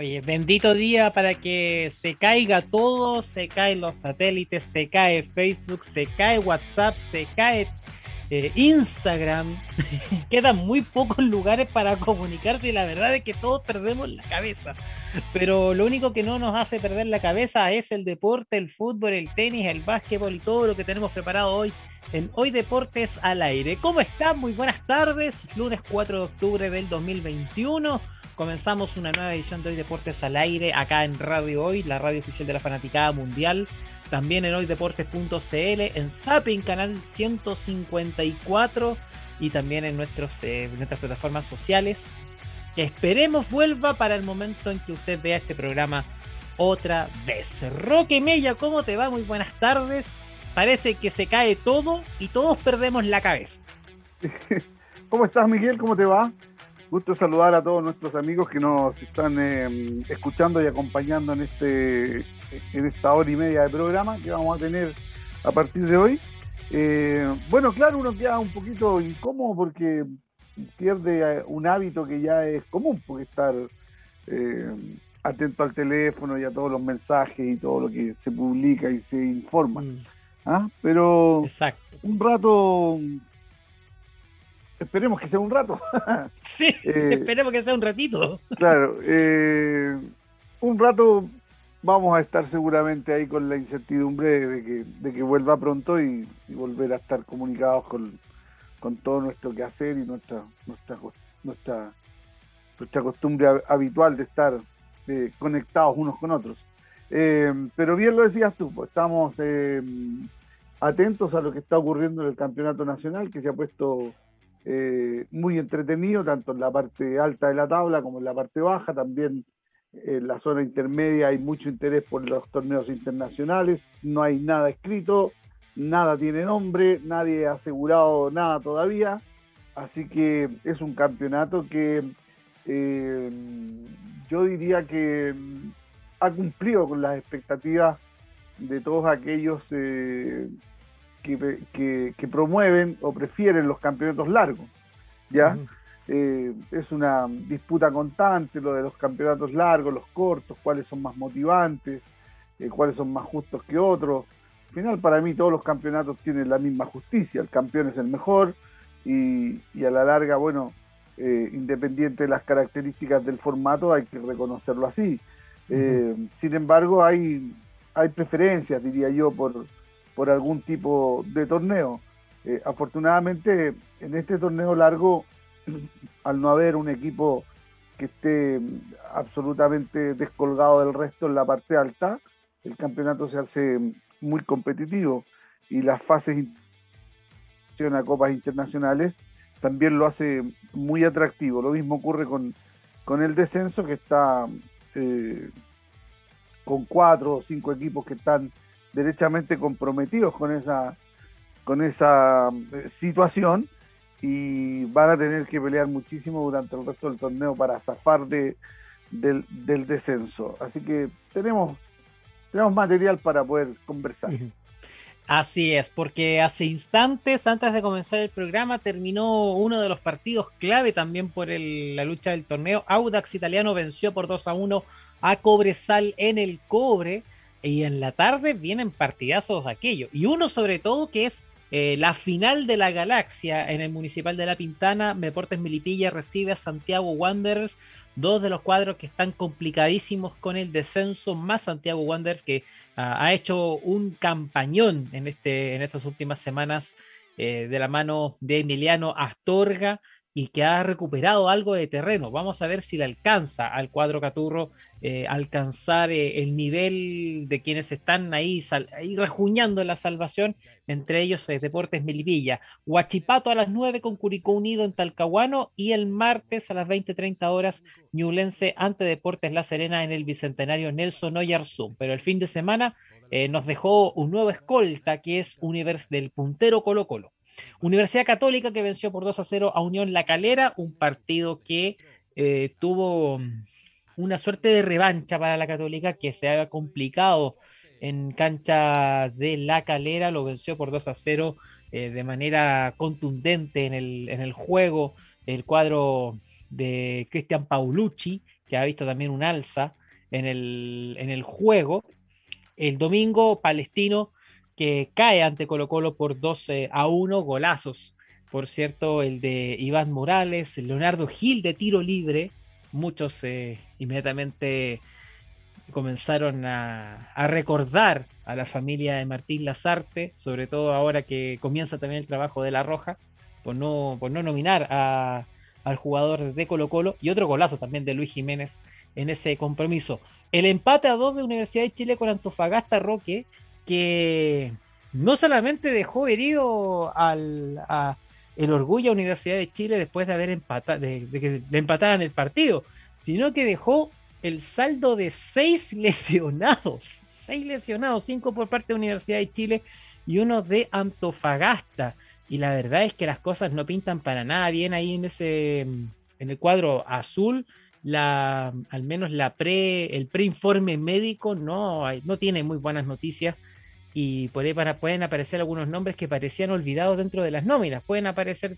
Oye, bendito día para que se caiga todo, se caen los satélites, se cae Facebook, se cae WhatsApp, se cae eh, Instagram. Quedan muy pocos lugares para comunicarse y la verdad es que todos perdemos la cabeza. Pero lo único que no nos hace perder la cabeza es el deporte, el fútbol, el tenis, el básquetbol y todo lo que tenemos preparado hoy en Hoy Deportes al Aire. ¿Cómo están? Muy buenas tardes. Lunes 4 de octubre del 2021. Comenzamos una nueva edición de Hoy Deportes al Aire acá en Radio Hoy, la radio oficial de la Fanaticada Mundial también en hoydeportes.cl, en Zapping canal 154 y también en nuestros, eh, nuestras plataformas sociales. Esperemos vuelva para el momento en que usted vea este programa otra vez. Roque Mella, ¿cómo te va? Muy buenas tardes. Parece que se cae todo y todos perdemos la cabeza. ¿Cómo estás, Miguel? ¿Cómo te va? Gusto saludar a todos nuestros amigos que nos están eh, escuchando y acompañando en este en esta hora y media de programa que vamos a tener a partir de hoy. Eh, bueno, claro, uno queda un poquito incómodo porque pierde eh, un hábito que ya es común, porque estar atento al teléfono y a todos los mensajes y todo lo que se publica y se informa. Mm. ¿Ah? Pero un rato Esperemos que sea un rato. sí, eh, esperemos que sea un ratito. claro, eh, un rato vamos a estar seguramente ahí con la incertidumbre de que, de que vuelva pronto y, volver a estar comunicados con, todo nuestro quehacer y nuestra, nuestra, nuestra, nuestra costumbre habitual de estar eh, conectados unos con otros. pero bien lo decías tú, pues, estamos atentos a lo que está ocurriendo en el campeonato nacional, que se ha puesto eh, muy entretenido, tanto en la parte alta de la tabla como en la parte baja. También en la zona intermedia hay mucho interés por los torneos internacionales. No hay nada escrito, nada tiene nombre, nadie ha asegurado nada todavía. Así que es un campeonato que eh, yo diría que ha cumplido con las expectativas de todos aquellos eh, que, promueven o prefieren los campeonatos largos. ¿ya? Eh, es una disputa constante lo de los campeonatos largos, los cortos, cuáles son más motivantes, eh, cuáles son más justos que otros. Al final, para mí, todos los campeonatos tienen la misma justicia. El campeón es el mejor y, a la larga, bueno, eh, independiente de las características del formato, hay que reconocerlo así. sin embargo, hay, hay preferencias, diría yo, por, por algún tipo de torneo. Eh, afortunadamente, en este torneo largo, al no haber un equipo que esté absolutamente descolgado del resto en la parte alta, el campeonato se hace muy competitivo y las fases a copas internacionales también lo hace muy atractivo. Lo mismo ocurre con, con el descenso que está eh, con cuatro o cinco equipos que están derechamente comprometidos con esa, con esa eh, situación y van a tener que pelear muchísimo durante el resto del torneo para zafar de, del, descenso. Así que tenemos, tenemos material para poder conversar. Así es, porque hace instantes, antes de comenzar el programa, terminó uno de los partidos clave también por la lucha del torneo. Audax Italiano venció por 2 a 1 a Cobresal en el Cobre. Y en la tarde vienen partidazos aquello. Y uno sobre todo que es eh, la final de la galaxia en el Municipal de La Pintana. Deportes Milipilla recibe a Santiago Wanderers. Dos de los cuadros que están complicadísimos con el descenso, más Santiago Wanderers que ah, ha hecho un campañón en, este, en estas últimas semanas eh, de la mano de Emiliano Astorga y que ha recuperado algo de terreno. Vamos a ver si le alcanza al cuadro Caturro eh, alcanzar eh, el nivel de quienes están ahí, ahí rejuñando la salvación, entre ellos eh, Deportes Melipilla. Huachipato a las 9 con Curicó Unido en Talcahuano y el martes a las 20-30 horas Ñulense ante Deportes La Serena en el Bicentenario Nelson Oyarzún. Pero el fin de semana nos dejó un nuevo escolta que es Univers del Puntero Colo Colo. Universidad Católica que venció por 2 a 0 a Unión La Calera, un partido que eh, tuvo mm, una suerte de revancha para la Católica que se ha complicado en cancha de La Calera, lo venció por 2 a 0 eh, de manera contundente en el, en el juego el cuadro de Cristian Paulucci, que ha visto también un alza en el, en el juego. El domingo, Palestino que cae ante Colo Colo por 12 a 1, golazos. Por cierto, el de Iván Morales, Leonardo Gil de tiro libre. Muchos eh, inmediatamente comenzaron a, recordar a la familia de Martín Lazarte, sobre todo ahora que comienza también el trabajo de La Roja, por no, por no nominar al jugador de Colo Colo, y otro golazo también de Luis Jiménez en ese compromiso. El empate a dos de Universidad de Chile con Antofagasta Roque, que no solamente dejó herido al, el orgullo a Universidad de Chile después de haber empatado, de, que le empataran el partido, sino que dejó el saldo de seis lesionados, seis lesionados, cinco por parte de Universidad de Chile y uno de Antofagasta. Y la verdad es que las cosas no pintan para nada bien ahí en ese en el cuadro azul. La, al menos la pre, el preinforme médico no, no tiene muy buenas noticias y por ahí pueden aparecer algunos nombres que parecían olvidados dentro de las nóminas, pueden aparecer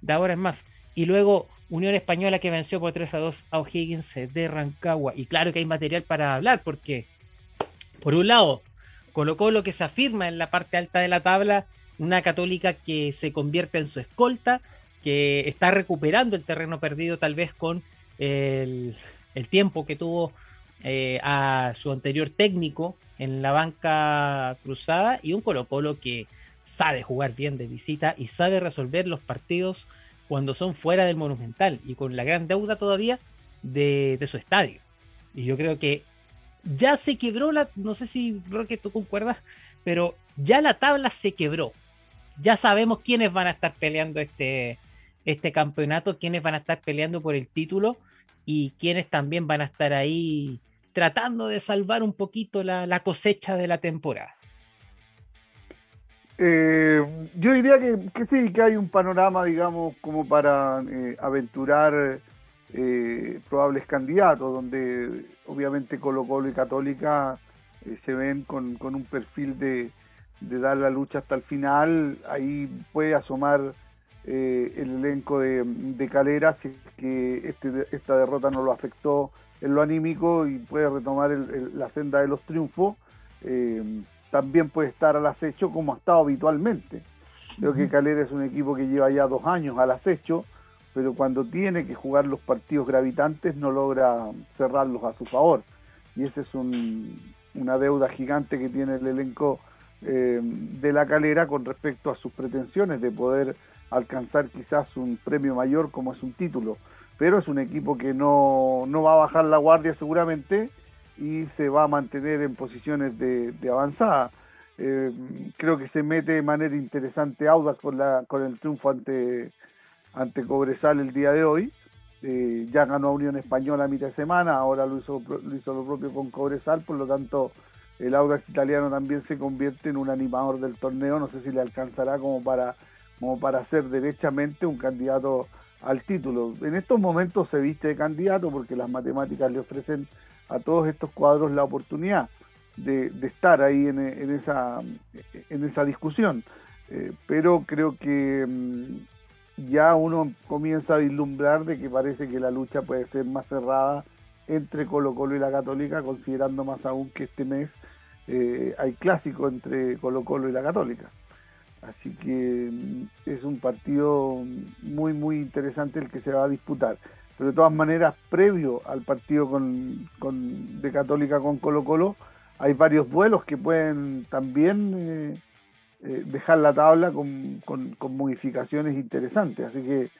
de ahora en más. Y luego Unión Española que venció por 3 a 2 a O'Higgins de Rancagua. Y claro que hay material para hablar porque, por un lado, colocó lo que se afirma en la parte alta de la tabla, una católica que se convierte en su escolta, que está recuperando el terreno perdido tal vez con el, tiempo que tuvo eh, a su anterior técnico en la banca cruzada y un Colo Colo que sabe jugar bien de visita y sabe resolver los partidos cuando son fuera del Monumental y con la gran deuda todavía de, su estadio. Y yo creo que ya se quebró la, no sé si Roque tú concuerdas, pero ya la tabla se quebró. Ya sabemos quiénes van a estar peleando este, este campeonato, quiénes van a estar peleando por el título y quiénes también van a estar ahí tratando de salvar un poquito la cosecha de la temporada. Eh, yo diría que, sí, que hay un panorama, digamos, como para eh, aventurar eh, probables candidatos, donde obviamente Colo Colo y Católica se ven con, un perfil de, dar la lucha hasta el final. Ahí puede asomar el elenco de, Calera si es que este, esta derrota no lo afectó en lo anímico y puede retomar la senda de los triunfos también puede estar al acecho como ha estado habitualmente. Creo que Calera es un equipo que lleva ya dos años al acecho, pero cuando tiene que jugar los partidos gravitantes no logra cerrarlos a su favor. Y esa es una deuda gigante que tiene el elenco eh, de la Calera con respecto a sus pretensiones de poder alcanzar quizás un premio mayor como es un título. Pero es un equipo que no, no va a bajar la guardia seguramente y se va a mantener en posiciones de, avanzada. Eh, creo que se mete de manera interesante Audax con, la, con el triunfo ante, ante Cobresal el día de hoy. Eh, ya ganó a Unión Española a mitad de semana, ahora lo hizo, lo hizo lo propio con Cobresal, por lo tanto el Audax italiano también se convierte en un animador del torneo, no sé si le alcanzará como para, como para ser derechamente un candidato al título. En estos momentos se viste de candidato porque las matemáticas le ofrecen a todos estos cuadros la oportunidad de, estar ahí en, esa, discusión. Eh, pero creo que mm, ya uno comienza a vislumbrar de que parece que la lucha puede ser más cerrada entre Colo Colo y la Católica, considerando más aún que este mes eh, hay clásico entre Colo Colo y la Católica. Así que mm, es un partido muy, muy interesante el que se va a disputar pero de todas maneras, previo al partido con, de Católica con Colo Colo, hay varios duelos que pueden también eh, eh, dejar la tabla con, modificaciones interesantes. Así que.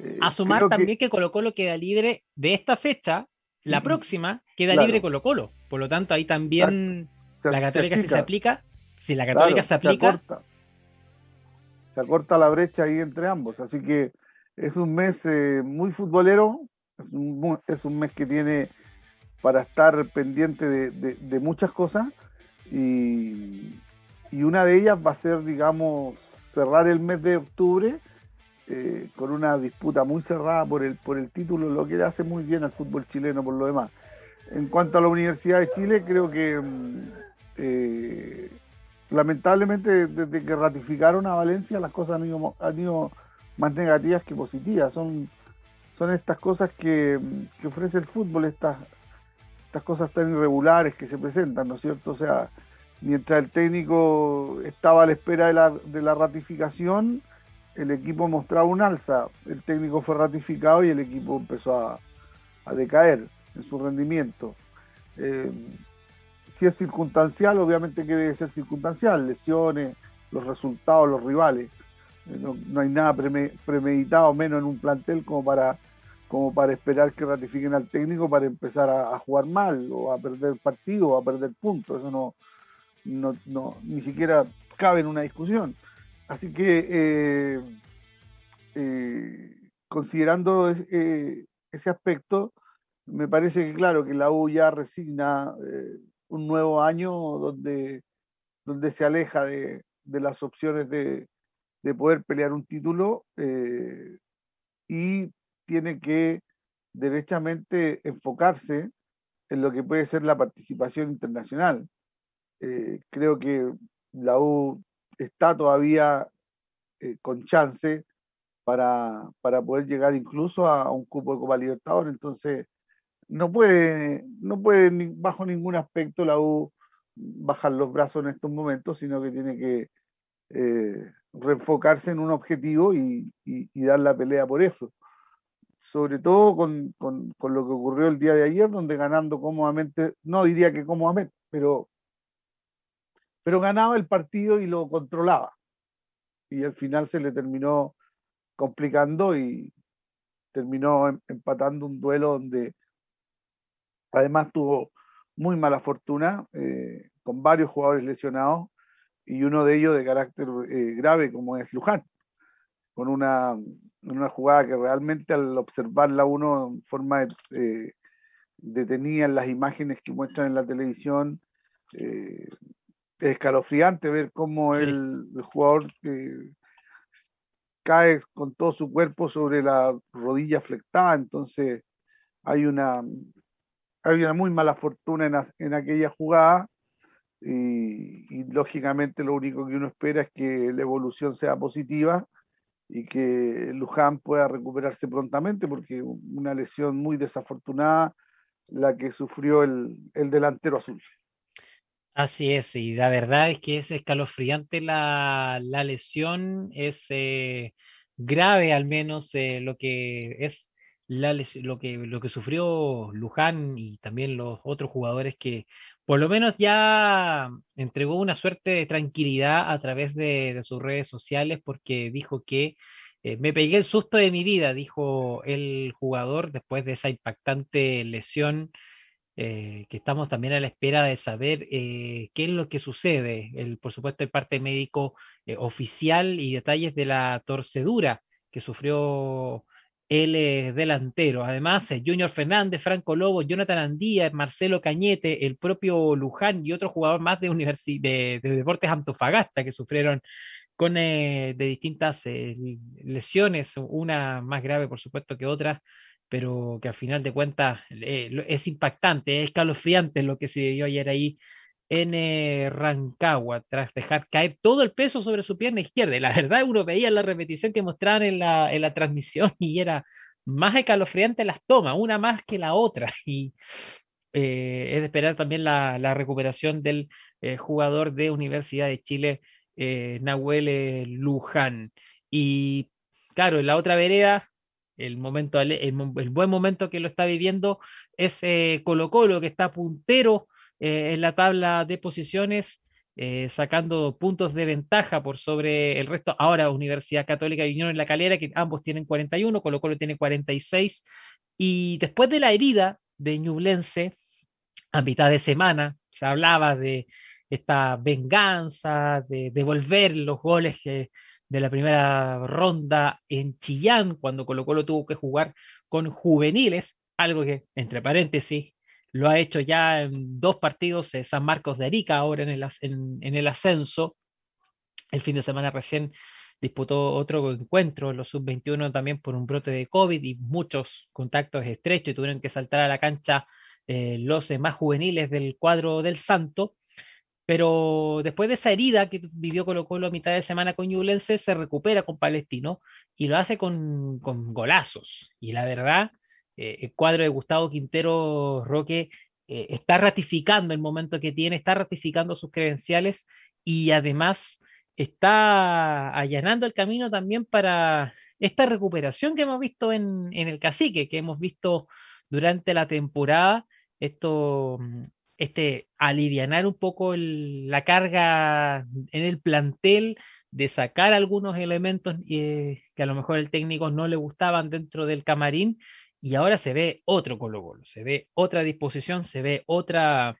Eh, a sumar también que... Colo Colo queda libre de esta fecha, la próxima queda libre Colo Colo. Por lo tanto, ahí también la Católica, si se aplica, si la Católica se aplica. Se se acorta la brecha ahí entre ambos. Así que es un mes eh, muy futbolero, es un, mes que tiene para estar pendiente de, muchas cosas y, una de ellas va a ser, digamos, cerrar el mes de octubre eh, con una disputa muy cerrada por el, por el título, lo que le hace muy bien al fútbol chileno por lo demás. En cuanto a la Universidad de Chile, creo que mm, eh, lamentablemente desde que ratificaron a Valencia las cosas han ido, más negativas que positivas. Son, estas cosas que, ofrece el fútbol, estas, cosas tan irregulares que se presentan, ¿no es cierto? O sea, mientras el técnico estaba a la espera de la, ratificación, el equipo mostraba un alza, el técnico fue ratificado y el equipo empezó a, decaer en su rendimiento. Eh, si es circunstancial, obviamente que debe ser circunstancial, lesiones, los resultados, los rivales. Eh, no, hay nada premeditado, menos en un plantel como para, como para esperar que ratifiquen al técnico para empezar a, jugar mal o a perder partido o a perder puntos. Eso no, no, ni siquiera cabe en una discusión. Así que, eh, eh, considerando ese aspecto, me parece que claro que la U ya resigna un nuevo año donde, donde se aleja de, de las opciones de, de poder pelear un título eh, y tiene que derechamente enfocarse en lo que puede ser la participación internacional. Eh, creo que la U está todavía eh, con chance para, para, poder llegar incluso a, un cupo de Copa Libertadores, entonces no puede, no puede bajo ningún aspecto la U bajar los brazos en estos momentos, sino que tiene que reenfocarse en un objetivo y, dar la pelea por eso. Sobre todo con, lo que ocurrió el día de ayer, donde ganando cómodamente, no diría que cómodamente, pero, pero ganaba el partido y lo controlaba. Y al final se le terminó complicando y terminó em, empatando un duelo donde además tuvo muy mala fortuna, eh, con varios jugadores lesionados y uno de ellos de carácter eh, grave como es Luján, con una, una, jugada que realmente al observarla uno en forma eh, detenida en las imágenes que muestran en la televisión, es escalofriante ver cómo el, jugador cae con todo su cuerpo sobre la rodilla flectada, entonces hay una, hay una muy mala fortuna en, en aquella jugada y, lógicamente lo único que uno espera es que la evolución sea positiva y que Luján pueda recuperarse prontamente porque una lesión muy desafortunada la que sufrió el, delantero azul. Así es, y la verdad es que es escalofriante la, lesión, es eh, grave al menos eh, lo que es lo, que, lo que sufrió Luján y también los otros jugadores que por lo menos ya entregó una suerte de tranquilidad a través de, sus redes sociales porque dijo que eh, me pegué el susto de mi vida, dijo el jugador después de esa impactante lesión, eh, que estamos también a la espera de saber eh, qué es lo que sucede, el, por supuesto el parte médico oficial y detalles de la torcedura que sufrió él es delantero. Además, eh, Junior Fernández, Franco Lobo, Jonathan Andía, Marcelo Cañete, el propio Luján y otro jugador más de, de, de Deportes Antofagasta que sufrieron con eh, de distintas eh, lesiones, una más grave por supuesto que otra, pero que al final de cuentas es impactante, es escalofriante lo que se vio ayer ahí en eh, Rancagua tras dejar caer todo el peso sobre su pierna izquierda. La verdad, uno veía la repetición que mostraban en la, en la transmisión y era más escalofriante las tomas, una más que la otra. Y eh, es de esperar también la, recuperación del eh, jugador de Universidad de Chile, Nahuel Luján. Y claro, en la otra vereda, el, momento, el, buen momento que lo está viviendo es Colo Colo, que está puntero eh, en la tabla de posiciones, eh, sacando puntos de ventaja por sobre el resto. Ahora Universidad Católica y Unión en la Calera, que ambos tienen 41, Colo Colo tiene 46. Y después de la herida de Ñublense, a mitad de semana, se hablaba de esta venganza, de devolver los goles de la primera ronda en Chillán, cuando Colo Colo tuvo que jugar con juveniles, algo que, entre paréntesis, lo ha hecho ya en dos partidos eh, San Marcos de Arica, ahora en el, en, el ascenso. El fin de semana recién disputó otro encuentro en los sub-21 también por un brote de COVID y muchos contactos estrechos y tuvieron que saltar a la cancha eh, los eh, más juveniles del cuadro del Santo. pero después de esa herida que vivió Colo Colo a mitad de semana con Ñublense, se recupera con Palestino y lo hace con, con golazos. Y la verdad, eh, el cuadro de Gustavo Quintero Roque eh, está ratificando el momento que tiene, está ratificando sus credenciales y además está allanando el camino también para esta recuperación que hemos visto en, el cacique, que hemos visto durante la temporada, esto, este alivianar un poco la carga en el plantel, de sacar algunos elementos eh, que a lo mejor el técnico no le gustaban dentro del camarín y ahora se ve otro Colo Colo, se ve otra disposición, se ve otra,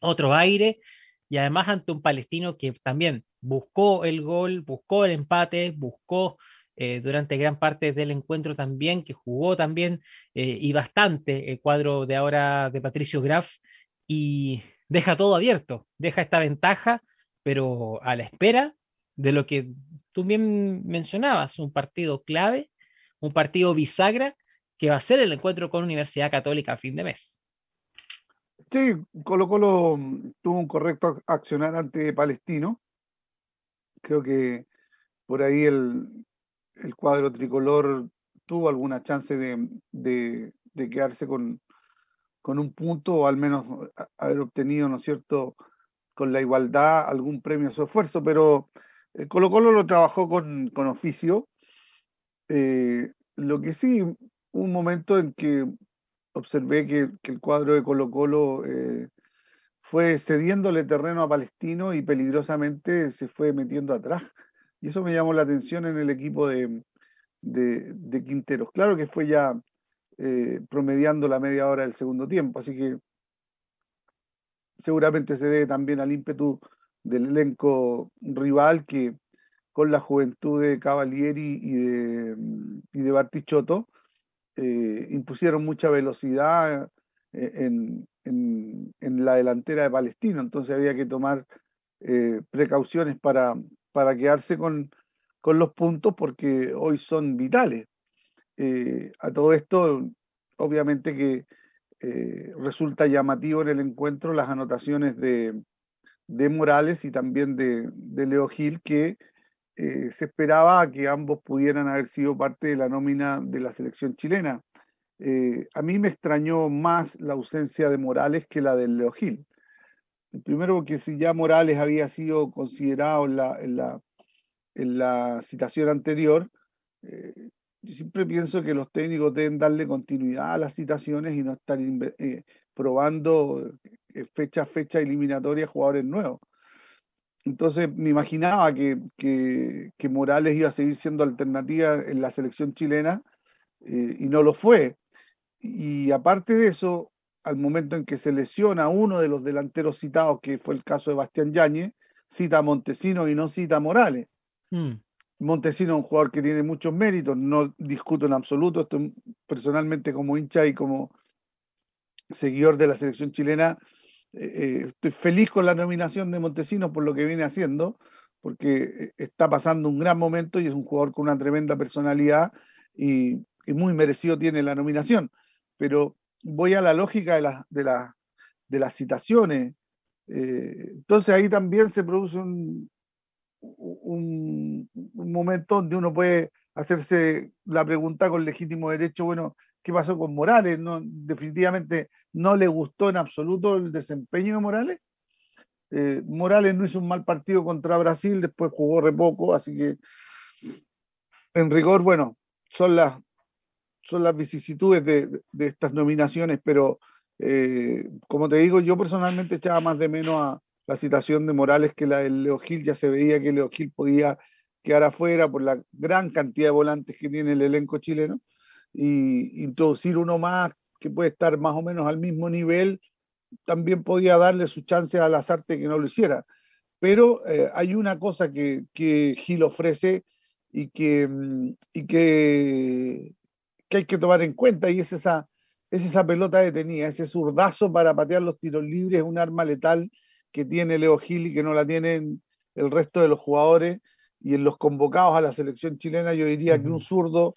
otro aire y además ante un palestino que también buscó el gol, buscó el empate, buscó eh, durante gran parte del encuentro también, que jugó también eh, y bastante el cuadro de ahora de Patricio Graf y deja todo abierto, deja esta ventaja, pero a la espera de lo que tú bien mencionabas, un partido clave, un partido bisagra que va a ser el encuentro con Universidad Católica a fin de mes. Sí, Colo Colo mm, tuvo un correcto accionar ante Palestino. Creo que por ahí el, cuadro tricolor tuvo alguna chance de, quedarse con, con, un punto o al menos haber obtenido, ¿no es cierto?, con la igualdad algún premio a su esfuerzo, pero eh, Colo Colo lo trabajó con, oficio. Eh, lo que sí un momento en que observé que, el cuadro de Colo Colo eh, fue cediéndole terreno a Palestino y peligrosamente se fue metiendo atrás. Y eso me llamó la atención en el equipo de, de, Quinteros. Claro que fue ya eh, promediando la media hora del segundo tiempo, así que seguramente se debe también al ímpetu del elenco rival que con la juventud de Cavalieri y de, y de Bartichotto eh, impusieron mucha velocidad eh, en, la delantera de Palestino, entonces había que tomar eh, precauciones para, para quedarse con, con, los puntos porque hoy son vitales. a todo esto, obviamente que resulta llamativo en el encuentro las anotaciones de, de Morales y también de, de Leo Gil, que eh, se esperaba que ambos pudieran haber sido parte de la nómina de la selección chilena. Eh, a mí me extrañó más la ausencia de Morales que la de Leo Gil. Primero porque si ya Morales había sido considerado en la citación anterior, eh, yo siempre pienso que los técnicos deben darle continuidad a las citaciones y no estar probando fecha a fecha eliminatoria jugadores nuevos. Entonces me imaginaba que, Morales iba a seguir siendo alternativa en la selección chilena eh, y no lo fue. Y aparte de eso, al momento en que se lesiona uno de los delanteros citados, que fue el caso de Bastián Yáñez, cita a Montesino y no cita a Morales. Hmm. Montesino es un jugador que tiene muchos méritos, no discuto en absoluto, esto personalmente como hincha y como seguidor de la selección chilena, eh, estoy feliz con la nominación de Montesinos por lo que viene haciendo, porque eh, está pasando un gran momento y es un jugador con una tremenda personalidad y, muy merecido tiene la nominación. Pero voy a la lógica de, de, de las citaciones. Eh, entonces ahí también se produce un, un, un, momento donde uno puede hacerse la pregunta con legítimo derecho, bueno, qué pasó con Morales. No, definitivamente no le gustó en absoluto el desempeño de Morales. Eh, Morales no hizo un mal partido contra Brasil, después jugó re poco, así que en rigor, bueno, son las, son las vicisitudes de, estas nominaciones, pero eh, como te digo, yo personalmente echaba más de menos a la citación de Morales que la de Leo Gil, ya se veía que Leo Gil podía quedar afuera por la gran cantidad de volantes que tiene el elenco chileno y introducir uno más que puede estar más o menos al mismo nivel, también podía darle su chance a las artes que no lo hiciera. Pero eh, hay una cosa que, que Gil ofrece y, que, mm, y que, que, hay que tomar en cuenta y es esa, es esa pelota detenida, ese zurdazo para patear los tiros libres, un arma letal que tiene Leo Gil y que no la tienen el resto de los jugadores. Y en los convocados a la selección chilena yo diría que un zurdo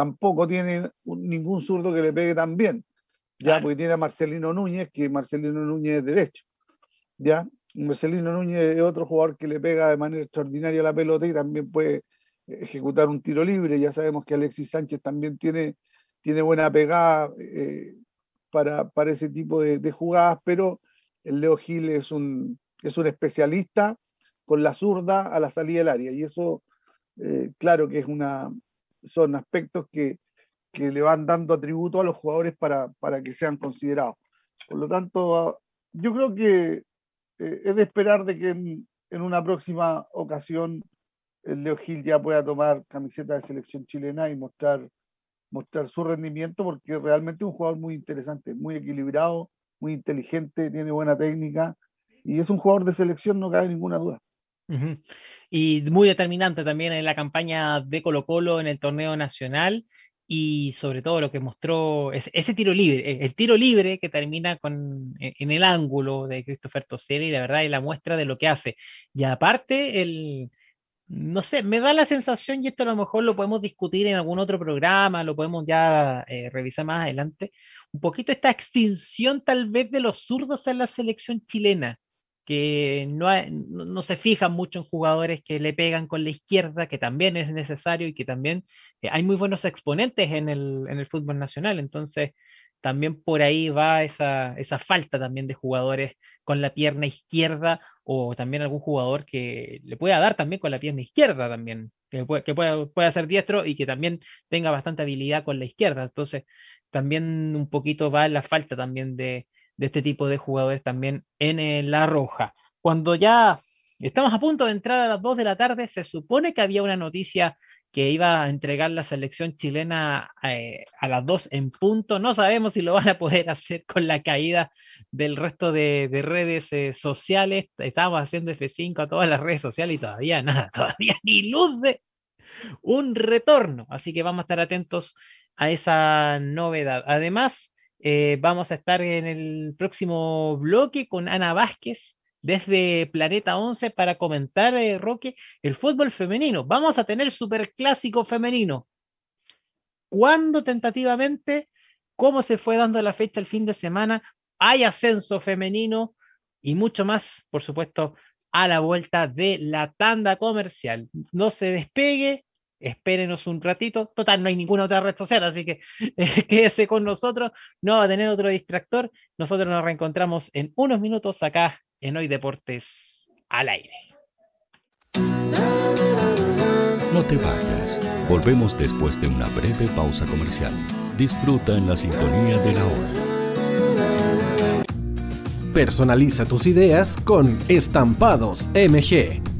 tampoco tiene ningún zurdo que le pegue tan bien, ya, porque tiene a Marcelino Núñez, que Marcelino Núñez es derecho, ya. Marcelino Núñez es otro jugador que le pega de manera extraordinaria la pelota y también puede ejecutar un tiro libre. Ya sabemos que Alexis Sánchez también tiene, tiene buena pegada eh, para, para, ese tipo de, jugadas, pero el Leo Gil es un, es un especialista con la zurda a la salida del área y eso, eh, claro que es una, son aspectos que, que le van dando atributo a los jugadores para, para que sean considerados. Por lo tanto, yo creo que eh, es de esperar de que en, una próxima ocasión el Leo Gil ya pueda tomar camiseta de selección chilena y mostrar, mostrar su rendimiento, porque realmente es un jugador muy interesante, muy equilibrado, muy inteligente, tiene buena técnica y es un jugador de selección, no cabe ninguna duda. Y muy determinante también en la campaña de Colo Colo en el torneo nacional y sobre todo lo que mostró ese, tiro libre, e, el tiro libre que termina con, e, en el ángulo de Christopher Toselli, la verdad, y la muestra de lo que hace. Y aparte, el, no sé, me da la sensación, y esto a lo mejor lo podemos discutir en algún otro programa, lo podemos ya eh, revisar más adelante, un poquito esta extinción tal vez de los zurdos en la selección chilena que no, no, se fijan mucho en jugadores que le pegan con la izquierda, que también es necesario y que también eh, hay muy buenos exponentes en el, en el, fútbol nacional. Entonces, también por ahí va esa, esa, falta también de jugadores con la pierna izquierda o también algún jugador que le pueda dar también con la pierna izquierda también, que, puede, que pueda, pueda ser diestro y que también tenga bastante habilidad con la izquierda. Entonces, también un poquito va la falta también de, de este tipo de jugadores también en la roja. Cuando ya estamos a punto de entrar a las 2 de la tarde, se supone que había una noticia que iba a entregar la selección chilena eh, a las 2 en punto. No sabemos si lo van a poder hacer con la caída del resto de, redes eh, sociales. Estábamos haciendo F5 a todas las redes sociales y todavía nada, todavía ni luz de un retorno. Así que vamos a estar atentos a esa novedad. Además, eh, vamos a estar en el próximo bloque con Ana Vázquez desde Planeta 11 para comentar, eh, Roque, el fútbol femenino. Vamos a tener superclásico femenino. ¿Cuándo tentativamente? ¿Cómo se fue dando la fecha el fin de semana? Hay ascenso femenino y mucho más, por supuesto, a la vuelta de la tanda comercial. No se despegue, espérenos un ratito. Total, no hay ninguna otra red social, así que eh, quédese con nosotros. No va a tener otro distractor. Nosotros nos reencontramos en unos minutos acá en Hoy Deportes al aire. No te vayas. Volvemos después de una breve pausa comercial. Disfruta en la sintonía de la hora. Personaliza tus ideas con Estampados MG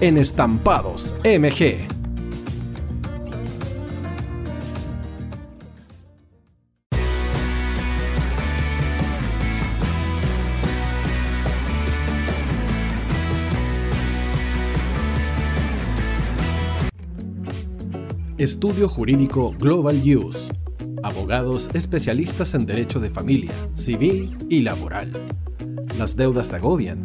en Estampados MG. Estudio Jurídico Global Use. Abogados especialistas en derecho de familia, civil y laboral. Las deudas te agobian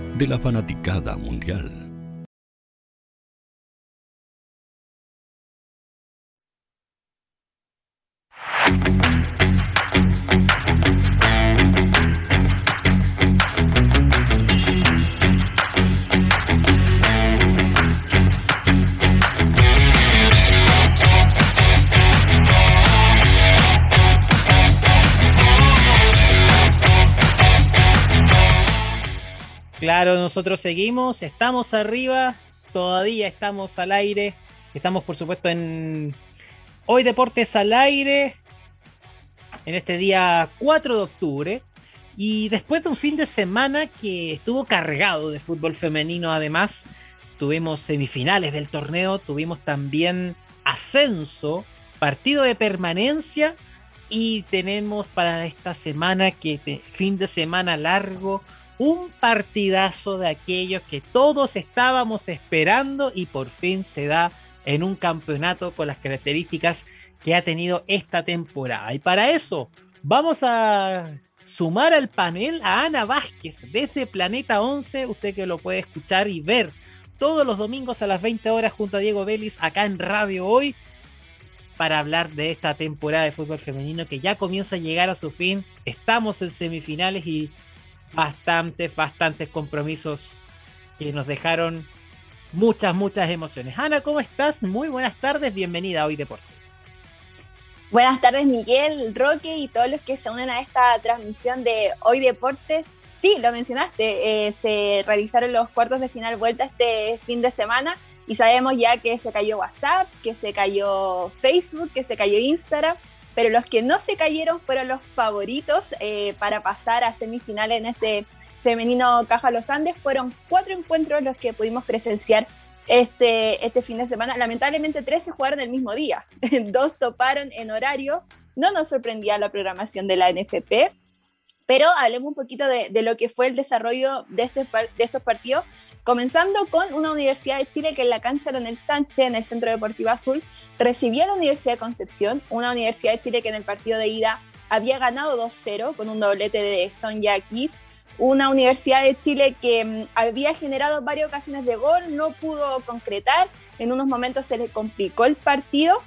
de la fanaticada mundial. Claro, nosotros seguimos, estamos arriba, todavía estamos al aire, estamos por supuesto en Hoy Deportes al aire, en este día 4 de octubre, y después de un fin de semana que estuvo cargado de fútbol femenino además, tuvimos semifinales del torneo, tuvimos también ascenso, partido de permanencia, Y tenemos para esta semana, que fin de semana largo, un partidazo de aquellos que todos estábamos esperando y por fin se da en un campeonato con las características que ha tenido esta temporada. Y para eso vamos a sumar al panel a Ana Vázquez desde Planeta 11, usted que lo puede escuchar y ver todos los domingos a las 20 horas junto a Diego Vélez acá en Radio Hoy para hablar de esta temporada de fútbol femenino que ya comienza a llegar a su fin. Estamos en semifinales y bastantes, bastantes compromisos que nos dejaron muchas, muchas emociones. Ana, ¿cómo estás? Muy buenas tardes, bienvenida a Hoy Deportes. Buenas tardes, Miguel, Roque y todos los que se unen a esta transmisión de Hoy Deportes. Sí, lo mencionaste, eh, se realizaron los cuartos de final vuelta este fin de semana y sabemos ya que se cayó WhatsApp, que se cayó Facebook, que se cayó Instagram, pero los que no se cayeron fueron los favoritos eh, para pasar a semifinales en este femenino Caja Los Andes. Fueron cuatro encuentros los que pudimos presenciar este, este fin de semana. Lamentablemente tres se jugaron el mismo día, dos toparon en horario. No nos sorprendía la programación de la NFP, pero hablemos un poquito de, lo que fue el desarrollo de, este, de estos partidos, comenzando con una Universidad de Chile que en la cancha Sánchez, en el Centro Deportivo Azul, recibió a la Universidad de Concepción, una Universidad de Chile que en el partido de ida había ganado 2-0 con un doblete de Sonja Kif, una Universidad de Chile que mm, había generado varias ocasiones de gol, no pudo concretar, en unos momentos se le complicó el partido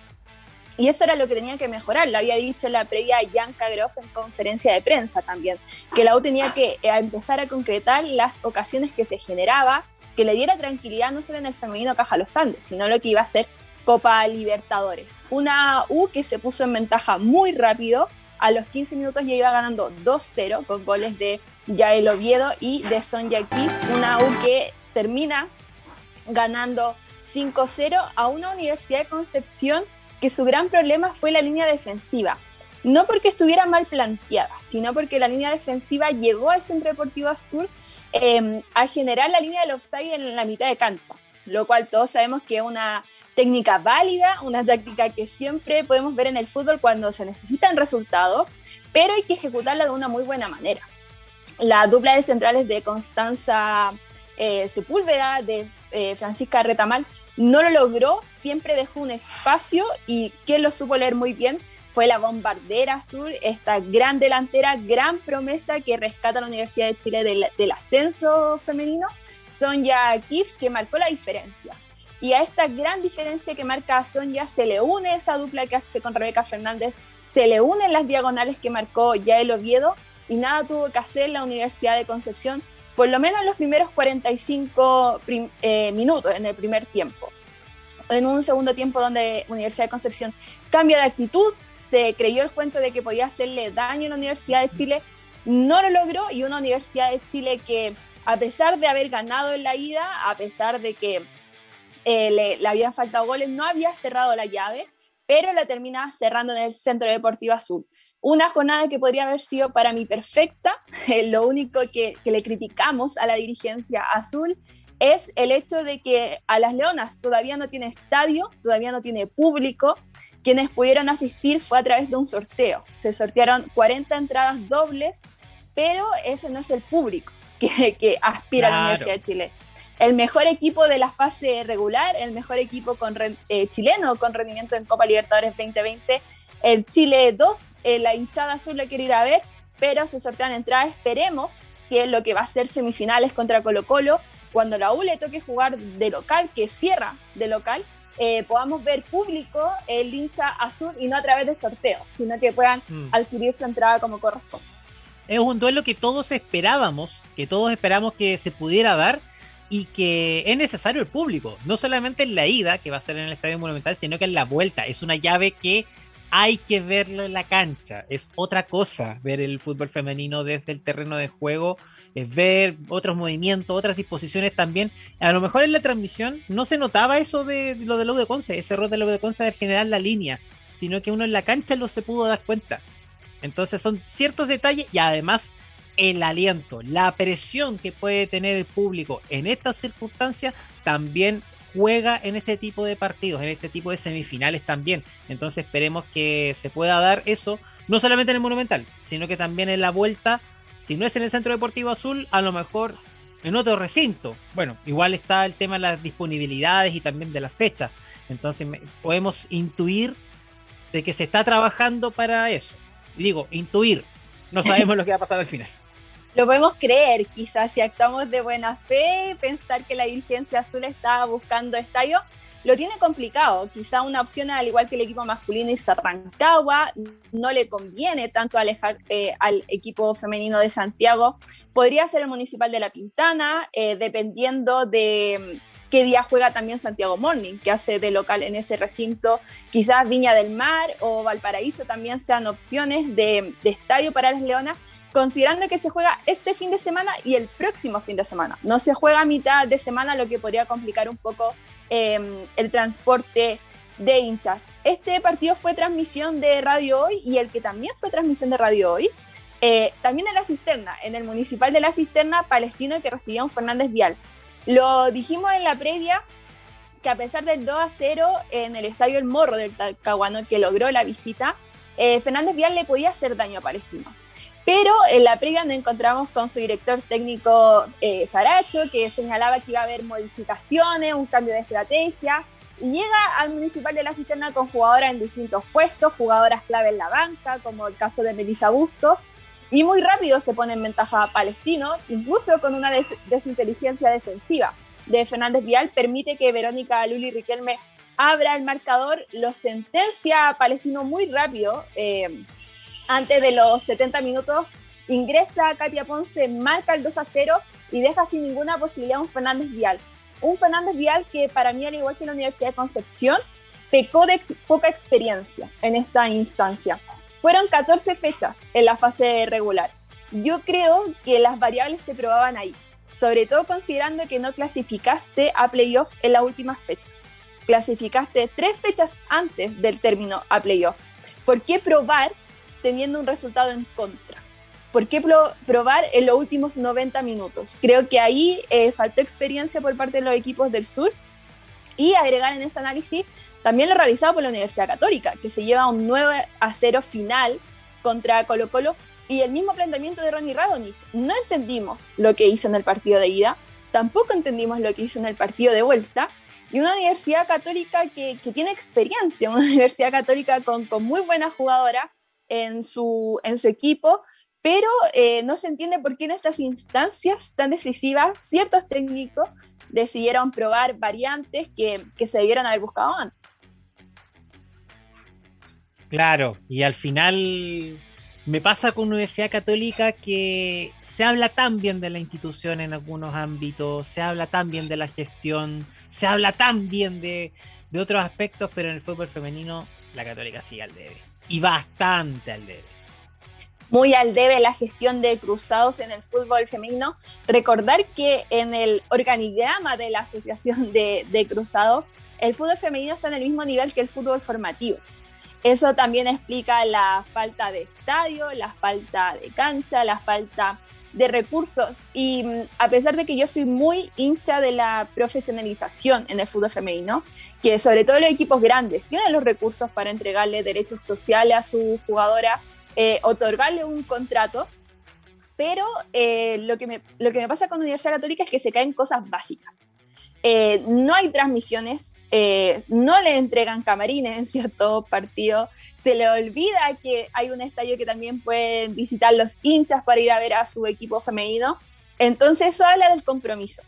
y eso era lo que tenía que mejorar, lo había dicho la previa Jan Groff en conferencia de prensa también, que la U tenía que eh, empezar a concretar las ocasiones que se generaba, que le diera tranquilidad no solo en el femenino Caja Los Andes, sino lo que iba a ser Copa Libertadores. Una U que se puso en ventaja muy rápido, a los 15 minutos ya iba ganando 2-0 con goles de Yael Oviedo y de Son Kif, una U que termina ganando 5-0 a una Universidad de Concepción que su gran problema fue la línea defensiva. No porque estuviera mal planteada, sino porque la línea defensiva llegó al Centro Deportivo Azul em, a generar la línea del offside en la mitad de cancha, lo cual todos sabemos que es una técnica válida, una táctica que siempre podemos ver en el fútbol cuando se necesitan resultados, pero hay que ejecutarla de una muy buena manera. La dupla de centrales de Constanza eh, Sepúlveda, de eh, Francisca Retamal, no lo logró, siempre dejó un espacio y quien lo supo leer muy bien fue la bombardera azul, esta gran delantera, gran promesa que rescata la Universidad de Chile del, ascenso femenino, Sonja Kif, que marcó la diferencia. Y a esta gran diferencia que marca a Sonja se le une esa dupla que hace con Rebeca Fernández, se le unen las diagonales que marcó Yael Oviedo y nada tuvo que hacer la Universidad de Concepción por lo menos en los primeros 45 eh, minutos en el primer tiempo. En un segundo tiempo donde Universidad de Concepción cambia de actitud, se creyó el cuento de que podía hacerle daño a la Universidad de Chile, no lo logró y una Universidad de Chile que a pesar de haber ganado en la ida, a pesar de que eh, le, le habían faltado goles, no había cerrado la llave, pero la termina cerrando en el Centro Deportivo Azul una jornada que podría haber sido para mí perfecta. lo único que, le criticamos a la dirigencia azul es el hecho de que a las Leonas todavía no tiene estadio, todavía no tiene público. Quienes pudieron asistir fue a través de un sorteo. Se sortearon 40 entradas dobles, pero ese no es el público que, aspira a la Universidad de Chile. El mejor equipo de la fase regular, el mejor equipo con, eh, chileno con rendimiento en Copa Libertadores 2020 el Chile 2, eh, la hinchada azul la quiere ir a ver, pero se sortean entradas. Esperemos que lo que va a ser semifinales contra Colo Colo, cuando la U le toque jugar de local, que cierra de local, eh, podamos ver público el hincha azul y no a través de sorteo, sino que puedan mm. adquirir su entrada como corresponde. Es un duelo que todos esperábamos, que todos esperamos que se pudiera dar y que es necesario el público, no solamente en la ida, que va a ser en el Estadio Monumental, sino que en la vuelta. Es una llave que hay que verlo en la cancha. Es otra cosa ver el fútbol femenino desde el terreno de juego, es ver otros movimientos, otras disposiciones también. A lo mejor en la transmisión no se notaba eso de, lo de de Conce, ese error de lo de Conce de generar la línea, sino que uno en la cancha lo se pudo dar cuenta. Entonces son ciertos detalles y además el aliento, la presión que puede tener el público en estas circunstancias también juega en este tipo de partidos, en este tipo de semifinales también. Entonces esperemos que se pueda dar eso no solamente en el Monumental, sino que también en la vuelta, si no es en el Centro Deportivo Azul, a lo mejor en otro recinto. Bueno, igual está el tema de las disponibilidades y también de las fechas. Entonces podemos intuir de que se está trabajando para eso. Digo, intuir. No sabemos lo que va a pasar al final. Lo podemos creer, quizás si actuamos de buena fe, pensar que la dirigencia azul está buscando estadio, lo tiene complicado. Quizá una opción, al igual que el equipo masculino, irse a no le conviene tanto alejar eh, al equipo femenino de Santiago. Podría ser el municipal de La Pintana, eh, dependiendo de mm, qué día juega también Santiago Morning, que hace de local en ese recinto. Quizás Viña del Mar o Valparaíso también sean opciones de, de estadio para las Leonas, considerando que se juega este fin de semana y el próximo fin de semana. No se juega a mitad de semana, lo que podría complicar un poco Em, el transporte de hinchas. Este partido fue transmisión de Radio Hoy y el que también fue transmisión de Radio Hoy, eh, también en la cisterna, en el municipal de la cisterna palestino que recibía un Fernández Vial. Lo dijimos en la previa que a pesar del 2 a 0 en el estadio El Morro del Talcahuano que logró la visita, eh, Fernández Vial le podía hacer daño a Palestino. Pero en la previa nos encontramos con su director técnico eh, Saracho, que señalaba que iba a haber modificaciones, un cambio de estrategia. Y llega al Municipal de la Cisterna con jugadoras en distintos puestos, jugadoras clave en la banca, como el caso de Melissa Bustos. Y muy rápido se pone en ventaja a Palestino, incluso con una desinteligencia defensiva de Fernández Vial, permite que Verónica Luli Riquelme abra el marcador, lo sentencia a Palestino muy rápido. Eh, antes de los 70 minutos ingresa Katia Ponce, marca el 2 a 0 y deja sin ninguna posibilidad un Fernández Vial. Un Fernández Vial que para mí, al igual que la Universidad de Concepción, pecó de poca experiencia en esta instancia. Fueron 14 fechas en la fase regular. Yo creo que las variables se probaban ahí, sobre todo considerando que no clasificaste a playoff en las últimas fechas. Clasificaste tres fechas antes del término a playoff. ¿Por qué probar teniendo un resultado en contra. ¿Por qué probar en los últimos 90 minutos? Creo que ahí eh, faltó experiencia por parte de los equipos del sur y agregar en ese análisis también lo realizado por la Universidad Católica, que se lleva un 9 a 0 final contra Colo Colo y el mismo planteamiento de Ronnie Radonich. No entendimos lo que hizo en el partido de ida, tampoco entendimos lo que hizo en el partido de vuelta, y una universidad católica que, que tiene experiencia, una universidad católica con, con muy buenas jugadoras, en su, en su equipo, pero eh, no se entiende por qué en estas instancias tan decisivas ciertos técnicos decidieron probar variantes que, que se debieron haber buscado antes. Claro, y al final me pasa con Universidad Católica que se habla tan bien de la institución en algunos ámbitos, se habla tan bien de la gestión, se habla tan bien de, de otros aspectos, pero en el fútbol femenino la Católica sigue al debe y bastante al debe. Muy al debe la gestión de cruzados en el fútbol femenino. Recordar que en el organigrama de la Asociación de, de Cruzados, el fútbol femenino está en el mismo nivel que el fútbol formativo. Eso también explica la falta de estadio, la falta de cancha, la falta de recursos y mm, a pesar de que yo soy muy hincha de la profesionalización en el fútbol femenino, que sobre todo los equipos grandes tienen los recursos para entregarle derechos sociales a su jugadora, eh, otorgarle un contrato, pero eh, lo, que me, lo que me pasa con la Universidad Católica es que se caen cosas básicas. Eh, no hay transmisiones, eh, no le entregan camarines en cierto partido, se le olvida que hay un estadio que también pueden visitar los hinchas para ir a ver a su equipo femenino. Entonces eso habla del compromiso.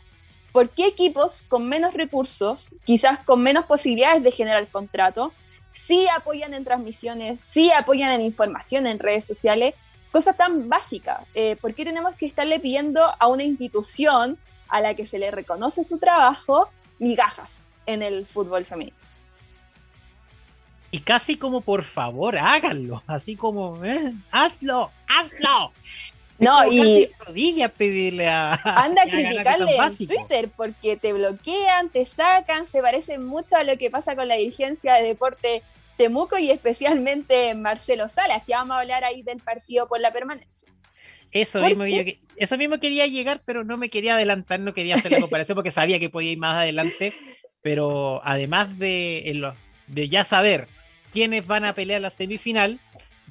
¿Por qué equipos con menos recursos, quizás con menos posibilidades de generar contrato, sí apoyan en transmisiones, sí apoyan en información en redes sociales? Cosas tan básicas. Eh, ¿Por qué tenemos que estarle pidiendo a una institución a la que se le reconoce su trabajo migajas en el fútbol femenino. Y casi como por favor, háganlo, así como, eh, hazlo, hazlo. No, y rodilla pedirle a. Anda a criticarle en Twitter porque te bloquean, te sacan, se parece mucho a lo que pasa con la dirigencia de deporte Temuco y especialmente Marcelo Salas, que vamos a hablar ahí del partido por la permanencia. Eso mismo, eso mismo quería llegar, pero no me quería adelantar, no quería hacer la comparación porque sabía que podía ir más adelante. Pero además de, de ya saber quiénes van a pelear la semifinal,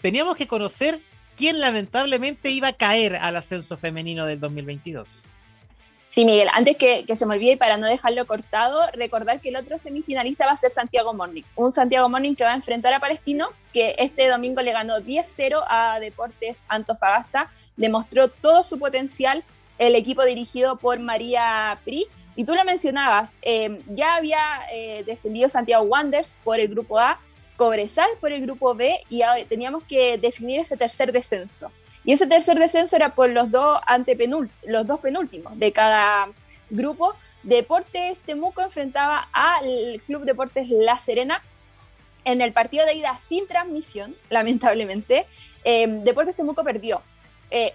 teníamos que conocer quién lamentablemente iba a caer al ascenso femenino del 2022. Sí, Miguel, antes que, se me olvide y para no dejarlo cortado, recordar que el otro semifinalista va a ser Santiago Morning, un Santiago Morning que va a enfrentar a Palestino, que este domingo le ganó 10-0 a Deportes Antofagasta, demostró todo su potencial el equipo dirigido por María Pri. Y tú lo mencionabas, eh, ya había eh, descendido Santiago Wanderers por el grupo A, Cobresal por el grupo B y teníamos que definir ese tercer descenso. Y ese tercer descenso era por los dos, los dos penúltimos de cada grupo. Deportes Temuco enfrentaba al Club Deportes La Serena en el partido de ida sin transmisión, lamentablemente. Eh, Deportes Temuco perdió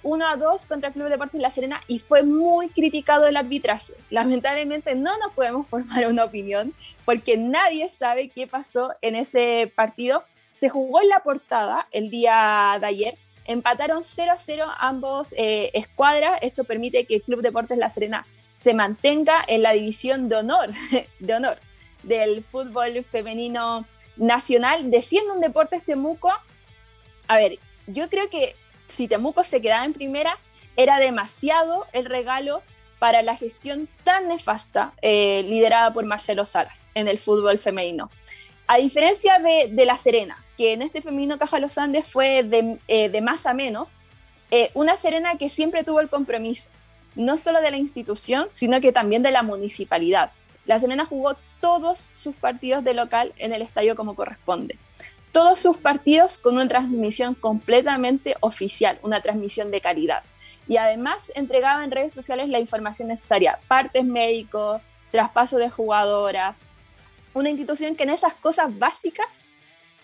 1 eh, a 2 contra el Club Deportes La Serena y fue muy criticado el arbitraje. Lamentablemente no nos podemos formar una opinión porque nadie sabe qué pasó en ese partido. Se jugó en la portada el día de ayer. Empataron 0 a 0 ambos eh, escuadras. Esto permite que el Club Deportes La Serena se mantenga en la división de honor, de honor del fútbol femenino nacional, desciende un Deportes Temuco. A ver, yo creo que si Temuco se quedaba en primera, era demasiado el regalo para la gestión tan nefasta eh, liderada por Marcelo Salas en el fútbol femenino. A diferencia de, La Serena, que en este femenino Caja Los Andes fue de, eh, más a menos, eh, una Serena que siempre tuvo el compromiso, no solo de la institución, sino que también de la municipalidad. La Serena jugó todos sus partidos de local en el estadio como corresponde todos sus partidos con una transmisión completamente oficial, una transmisión de calidad. Y además entregaba en redes sociales la información necesaria, partes médicos, traspaso de jugadoras, una institución que en esas cosas básicas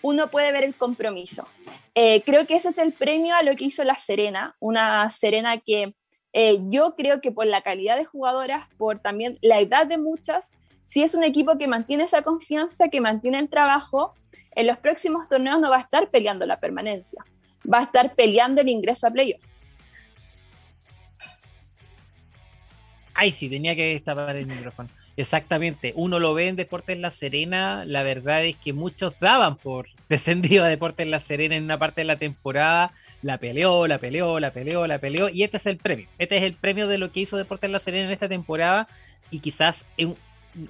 uno puede ver el compromiso. Eh, creo que ese es el premio a lo que hizo la Serena, una Serena que eh, yo creo que por la calidad de jugadoras, por también la edad de muchas, si es un equipo que mantiene esa confianza, que mantiene el trabajo, en los próximos torneos no va a estar peleando la permanencia, va a estar peleando el ingreso a playoff. Ay, sí, tenía que destapar el micrófono. Exactamente, uno lo ve en Deportes La Serena, la verdad es que muchos daban por descendido a Deportes La Serena en una parte de la temporada, la peleó, la peleó, la peleó, la peleó, y este es el premio, este es el premio de lo que hizo Deportes La Serena en esta temporada, y quizás en,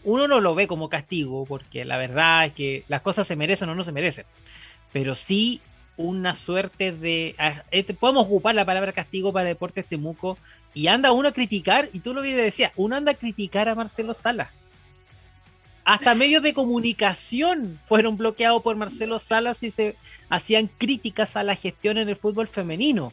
uno no lo ve como castigo, porque la verdad es que las cosas se merecen o no se merecen, pero sí una suerte de... Este, podemos ocupar la palabra castigo para Deportes Temuco y anda uno a criticar, y tú lo decías, uno anda a criticar a Marcelo Salas. Hasta medios de comunicación fueron bloqueados por Marcelo Salas y se hacían críticas a la gestión en el fútbol femenino.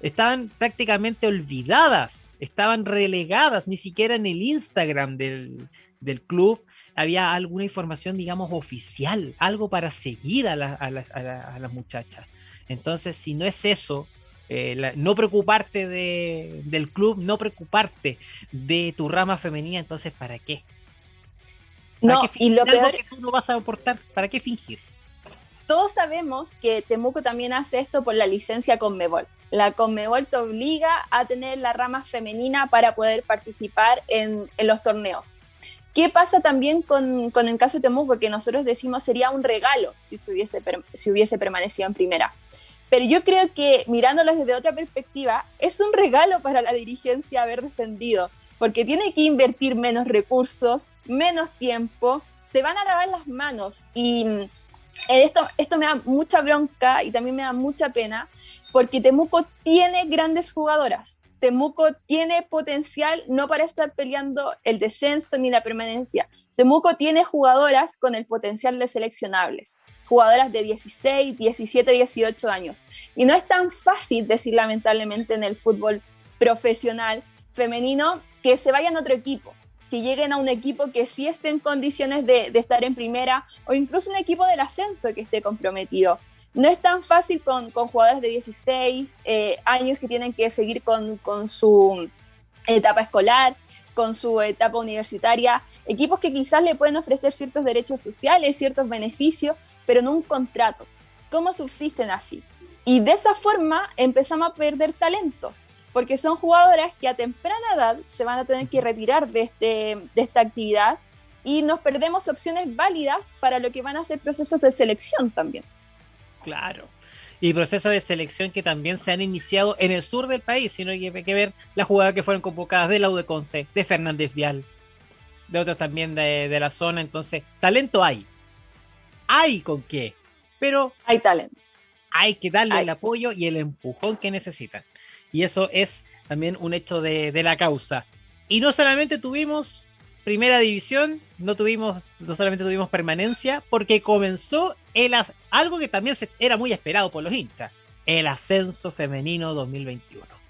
Estaban prácticamente olvidadas, estaban relegadas, ni siquiera en el Instagram del, del club había alguna información, digamos, oficial, algo para seguir a, las muchachas. Entonces, si no es eso, eh, no preocuparte del club, no preocuparte de tu rama femenina, entonces, ¿para qué? no, y lo peor que tú no vas a aportar, ¿para qué fingir? Todos sabemos que Temuco también hace esto por la licencia Conmebol. La Conmebol te obliga a tener la rama femenina para poder participar en, en los torneos. ¿Qué pasa también con, el caso de Temuco? Que nosotros decimos sería un regalo si, hubiese, si hubiese permanecido en primera. Pero yo creo que mirándolo desde otra perspectiva, es un regalo para la dirigencia haber descendido, porque tiene que invertir menos recursos, menos tiempo, se van a lavar las manos. Y mm, esto, esto me da mucha bronca y también me da mucha pena, porque Temuco tiene grandes jugadoras. Temuco tiene potencial no para estar peleando el descenso ni la permanencia. Temuco tiene jugadoras con el potencial de seleccionables, jugadoras de 16, 17, 18 años. Y no es tan fácil decir lamentablemente en el fútbol profesional femenino que se vayan a otro equipo, que lleguen a un equipo que sí esté en condiciones de, de estar en primera o incluso un equipo del ascenso que esté comprometido. No es tan fácil con, con jugadores de 16 eh, años que tienen que seguir con, con, su etapa escolar, con su etapa universitaria, equipos que quizás le pueden ofrecer ciertos derechos sociales, ciertos beneficios, pero no un contrato. ¿Cómo subsisten así? Y de esa forma empezamos a perder talento, porque son jugadoras que a temprana edad se van a tener que retirar de, este, de esta actividad y nos perdemos opciones válidas para lo que van a ser procesos de selección también. Claro. y procesos de selección que también se han iniciado en el sur del país, sino que hay que ver las jugadas que fueron convocadas de la de Fernández Vial, de otros también de, de la zona. Entonces, talento hay. Hay con qué, pero hay talento. Hay que darle el apoyo y el empujón que necesitan. Y eso es también un hecho de, de la causa. Y no solamente tuvimos primera división, no tuvimos, no solamente tuvimos permanencia, porque comenzó el algo que también era muy esperado por los hinchas, el ascenso femenino 2021.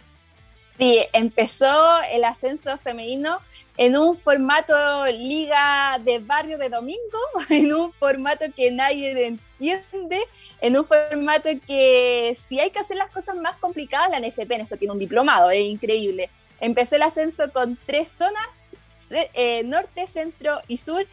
Sí, empezó el ascenso femenino en un formato liga de barrio de domingo, en un formato que nadie entiende, en un formato que si hay que hacer las cosas más complicadas, la NFP en esto tiene un diplomado, es increíble. Empezó el ascenso con tres zonas, eh, norte, centro y sur,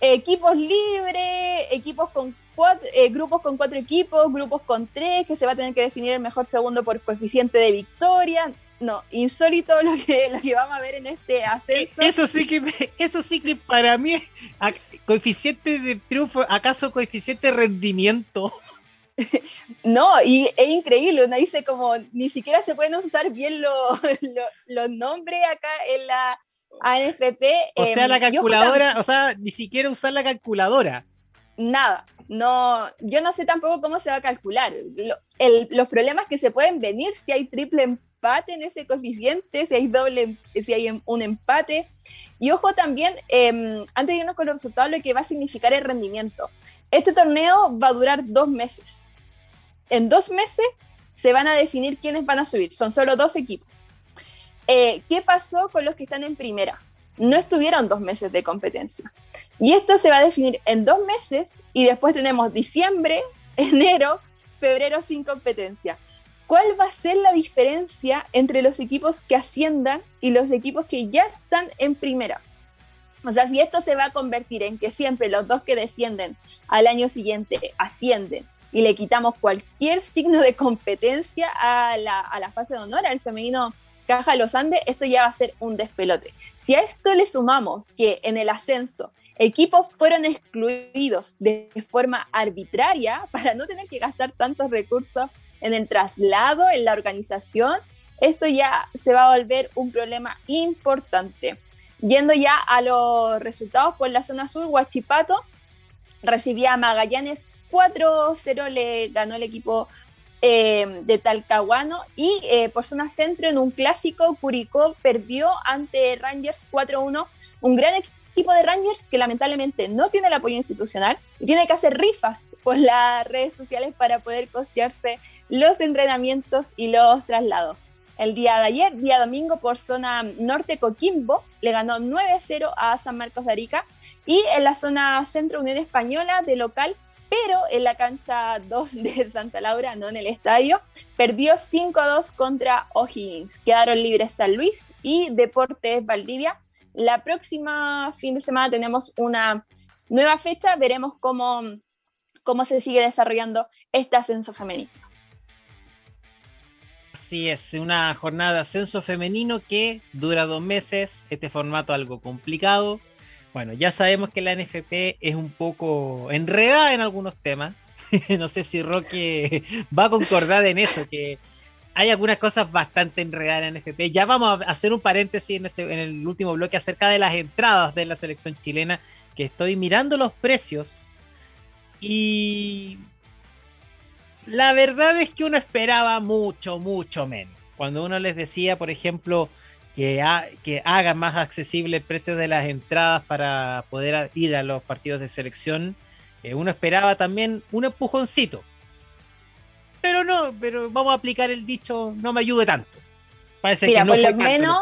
equipos libres, equipos con cuatro, eh, grupos con cuatro equipos, grupos con tres, que se va a tener que definir el mejor segundo por coeficiente de victoria no, insólito lo que, lo que vamos a ver en este ascenso. Eso sí que, eso sí que para mí, coeficiente de triunfo, ¿acaso coeficiente de rendimiento? No, y es increíble, uno dice como ni siquiera se pueden usar bien los nombres acá en la ANFP. O sea, la em, calculadora, o sea, ni siquiera usar la calculadora. Nada, no, yo no sé tampoco cómo se va a calcular. los problemas que se pueden venir si hay triple empate en ese coeficiente, si hay doble, si hay un empate. Y ojo también, em, antes de irnos con los resultados, lo que va a significar el rendimiento. Este torneo va a durar dos meses. En dos meses se van a definir quiénes van a subir. Son solo dos equipos. Eh, ¿Qué pasó con los que están en primera? No estuvieron dos meses de competencia. Y esto se va a definir en dos meses y después tenemos diciembre, enero, febrero sin competencia. ¿Cuál va a ser la diferencia entre los equipos que asciendan y los equipos que ya están en primera? O sea, si esto se va a convertir en que siempre los dos que descienden al año siguiente ascienden y le quitamos cualquier signo de competencia a la, a la fase de honor, al femenino Caja Los Andes, esto ya va a ser un despelote. Si a esto le sumamos que en el ascenso equipos fueron excluidos de forma arbitraria para no tener que gastar tantos recursos en el traslado, en la organización, esto ya se va a volver un problema importante. Yendo ya a los resultados por la zona sur, Huachipato recibía a Magallanes 4-0, le ganó el equipo eh, de Talcahuano y eh, por zona centro en un clásico, Curicó perdió ante Rangers 4-1, un gran equipo equipo de Rangers que lamentablemente no tiene el apoyo institucional y tiene que hacer rifas por las redes sociales para poder costearse los entrenamientos y los traslados. El día de ayer, día domingo, por zona norte Coquimbo, le ganó 9-0 a San Marcos de Arica y en la zona centro Unión Española de local, pero en la cancha 2 de Santa Laura, no en el estadio, perdió 5-2 contra O'Higgins. Quedaron libres San Luis y Deportes Valdivia la próxima fin de semana tenemos una nueva fecha, veremos cómo, cómo se sigue desarrollando este ascenso femenino. Así es, una jornada de ascenso femenino que dura dos meses, este formato algo complicado. Bueno, ya sabemos que la NFP es un poco enredada en algunos temas. no sé si Roque va a concordar en eso, que hay algunas cosas bastante enredadas en NFP. Ya vamos a hacer un paréntesis en, el último bloque acerca de las entradas de la selección chilena, que estoy mirando los precios y la verdad es que uno esperaba mucho, mucho menos. Cuando uno les decía, por ejemplo, que, que hagan más accesible el precio de las entradas para poder ir a los partidos de selección, eh, uno esperaba también un empujoncito pero no, pero vamos a aplicar el dicho, no me ayude tanto. Parece que no por lo menos,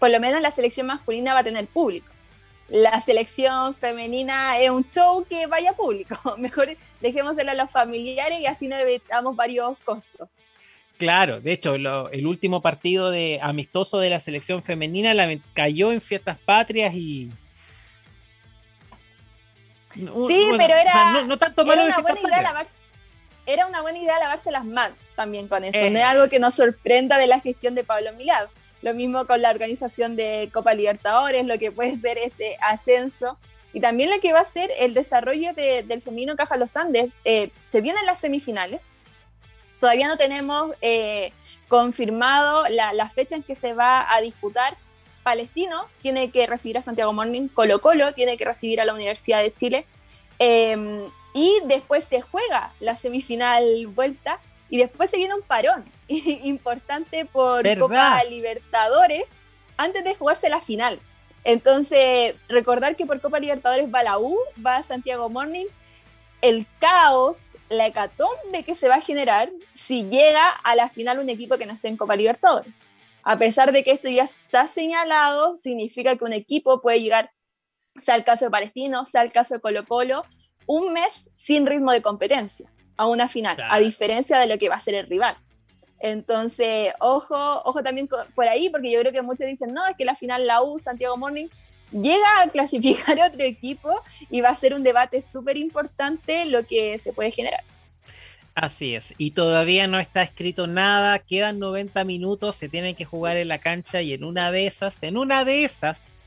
por lo menos la selección masculina va a tener público. La selección femenina es un show que vaya público. Mejor dejémoselo a los familiares y así no evitamos varios costos. Claro, de hecho, el último partido de amistoso de la selección femenina la, cayó en fiestas patrias y. Sí, pero era. No, tanto malo era una buena idea lavarse, era una buena idea lavarse las manos también con eso. No es algo que nos sorprenda de la gestión de Pablo Milado. Lo mismo con la organización de Copa Libertadores, lo que puede ser este ascenso. Y también lo que va a ser el desarrollo del femenino Caja Los Andes. Eh, se vienen las semifinales, Todavía no tenemos eh, confirmado la, la, fecha en que se va a disputar. Palestino tiene que recibir a Santiago Morning, Colo Colo tiene que recibir a la Universidad de Chile. Eh, y después se juega la semifinal vuelta y después se viene un parón importante por Copa Libertadores antes de jugarse la final. Entonces, recordar que por Copa Libertadores va la U, va Santiago Morning, el caos, la hecatombe que se va a generar si llega a la final un equipo que no esté en Copa Libertadores. A pesar de que esto ya está señalado, significa que un equipo puede llegar, sea el caso de Palestino, sea el caso de Colo Colo, un mes sin ritmo de competencia a una final, a diferencia de lo que va a ser el rival. Entonces, ojo, ojo también por ahí, porque yo creo que muchos dicen, no, es que la final la U, Santiago Morning, llega a clasificar otro equipo y va a ser un debate súper importante lo que se puede generar. Así es, y todavía no está escrito nada, quedan 90 minutos, se tienen que jugar en la cancha y en una de esas, en una de esas,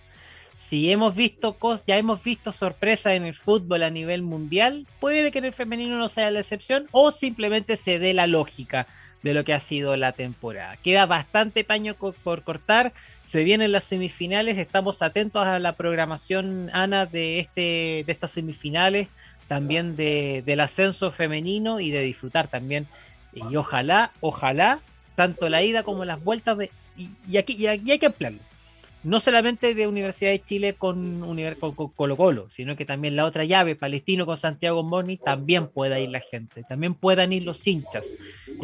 si hemos visto cosas, ya hemos visto sorpresas en el fútbol a nivel mundial, puede que en el femenino no sea la excepción o simplemente se dé la lógica de lo que ha sido la temporada. Queda bastante paño por cortar, se vienen las semifinales, estamos atentos a la programación, Ana, de, este, de estas semifinales, también de, del ascenso femenino y de disfrutar también. Y ojalá, ojalá, tanto la ida como las vueltas, de, y, aquí, y aquí hay que emplearlo no solamente de Universidad de Chile con, Colo Colo, sino que también la otra llave, Palestino con Santiago Moni, también pueda ir la gente, también puedan ir los hinchas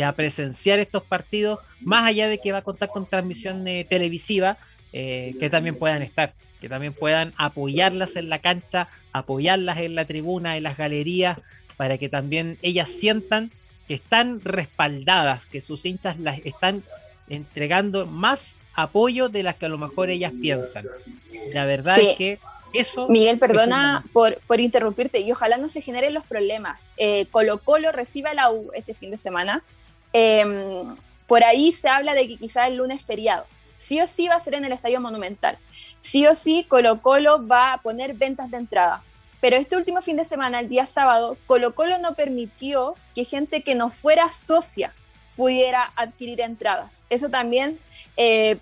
a presenciar estos partidos, más allá de que va a contar con transmisión eh, televisiva, eh, que también puedan estar, que también puedan apoyarlas en la cancha, apoyarlas en la tribuna, en las galerías, para que también ellas sientan que están respaldadas, que sus hinchas las están entregando más apoyo de las que a lo mejor ellas piensan. La verdad es que eso... Miguel, perdona por, por, interrumpirte y ojalá no se generen los problemas. Eh, Colo Colo recibe a la U este fin de semana. Em, por ahí se habla de que quizá el lunes feriado. Sí o sí va a ser en el Estadio Monumental. Sí o sí Colo Colo va a poner ventas de entrada. Pero este último fin de semana, el día sábado, Colo Colo no permitió que gente que no fuera socia pudiera adquirir entradas. Eso también eh,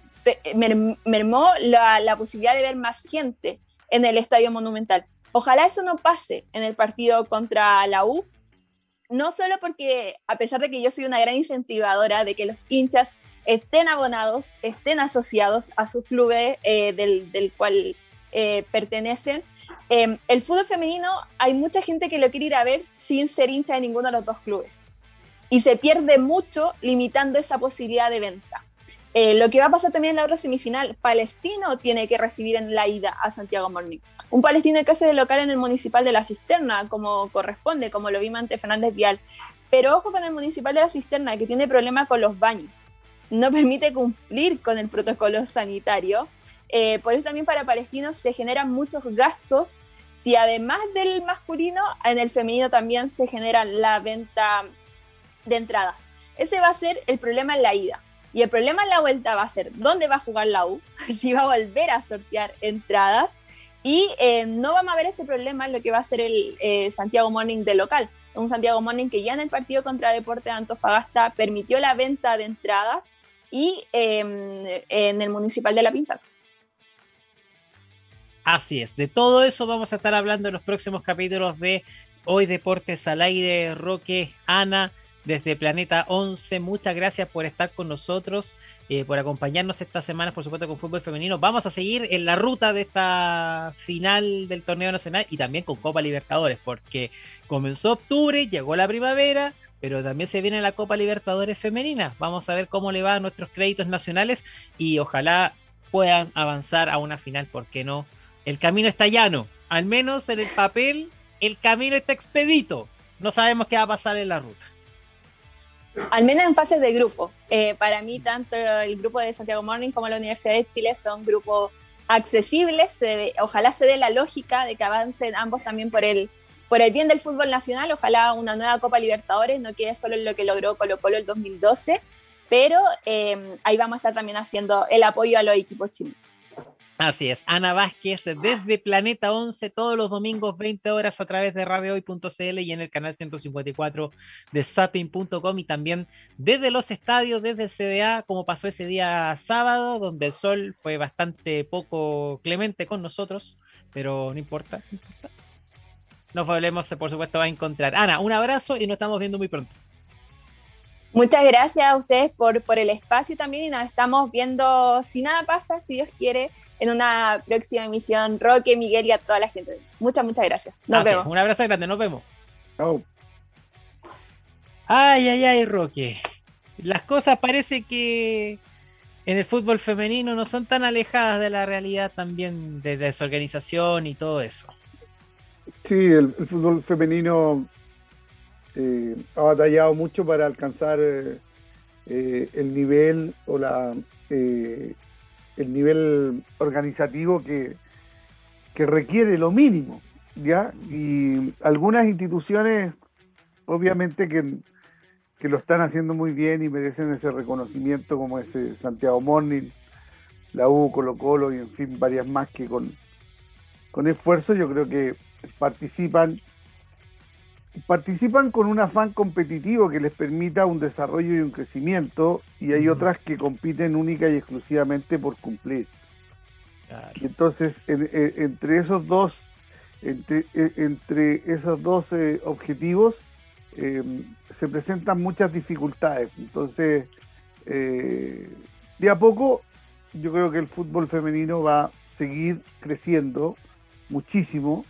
mermó la, posibilidad de ver más gente en el Estadio Monumental. Ojalá eso no pase en el partido contra la U, no solo porque, a pesar de que yo soy una gran incentivadora de que los hinchas estén abonados, estén asociados a sus clubes eh, del, cual eh, pertenecen, em, el fútbol femenino hay mucha gente que lo quiere ir a ver sin ser hincha de ninguno de los dos clubes. Y se pierde mucho limitando esa posibilidad de venta. Eh, lo que va a pasar también en la otra semifinal, Palestino tiene que recibir en la ida a Santiago Morning. Un palestino que hace de local en el municipal de la Cisterna, como corresponde, como lo vimos ante Fernández Vial. Pero ojo con el municipal de la Cisterna, que tiene problemas con los baños. No permite cumplir con el protocolo sanitario. Eh, por eso también para palestinos se generan muchos gastos. Si además del masculino, en el femenino también se genera la venta de entradas. Ese va a ser el problema en la ida y el problema en la vuelta va a ser dónde va a jugar la U, si va a volver a sortear entradas. Y eh, no vamos a ver ese problema en lo que va a ser el eh, Santiago Morning de local. Un Santiago Morning que ya en el partido contra Deporte de Antofagasta permitió la venta de entradas y em, en el Municipal de La Pinta. Así es, de todo eso vamos a estar hablando en los próximos capítulos de Hoy Deportes al Aire, Roque, Ana desde Planeta 11. Muchas gracias por estar con nosotros, eh, por acompañarnos esta semana, por supuesto, con fútbol femenino. Vamos a seguir en la ruta de esta final del torneo nacional y también con Copa Libertadores, porque comenzó octubre, llegó la primavera, pero también se viene la Copa Libertadores femenina. Vamos a ver cómo le va a nuestros créditos nacionales y ojalá puedan avanzar a una final, porque no? El camino está llano, al menos en el papel, el camino está expedito. No sabemos qué va a pasar en la ruta al menos en fases de grupo. Eh, para mí, tanto el grupo de Santiago Morning como la Universidad de Chile son grupos accesibles. ojalá se dé la lógica de que avancen ambos también por el, por el bien del fútbol nacional. Ojalá una nueva Copa Libertadores no quede solo en lo que logró Colo Colo el 2012, pero eh, ahí vamos a estar también haciendo el apoyo a los equipos chilenos. Así es, Ana Vázquez desde Planeta 11 todos los domingos 20 horas a través de radiohoy.cl y en el canal 154 de zapping.com y también desde los estadios, desde el CDA, como pasó ese día sábado, donde el sol fue bastante poco clemente con nosotros, pero no importa, no importa. Nos volvemos, por supuesto, a encontrar. Ana, un abrazo y nos estamos viendo muy pronto. Muchas gracias a ustedes por, por el espacio también y nos estamos viendo, si nada pasa, si Dios quiere, en una próxima emisión. Roque, Miguel y a toda la gente. Muchas, muchas gracias. Nos vemos. Un abrazo grande, nos vemos. Chao. Ay, ay, ay, Roque. Las cosas parece que en el fútbol femenino no son tan alejadas de la realidad también de desorganización y todo eso. Sí, el, fútbol femenino eh, ha batallado mucho para alcanzar eh, eh, el nivel o la el nivel organizativo que, que requiere lo mínimo, ¿ya? Y algunas instituciones, obviamente que, que, lo están haciendo muy bien y merecen ese reconocimiento, como ese Santiago Morning, la U, Colo Colo y en fin, varias más que con, con esfuerzo yo creo que participan participan con un afán competitivo que les permita un desarrollo y un crecimiento, y hay otras que compiten única y exclusivamente por cumplir. entonces, entre esos dos, entre, e, esos dos eh, objetivos, em, se presentan muchas dificultades. Entonces, eh, de a poco, yo creo que el fútbol femenino va a seguir creciendo muchísimo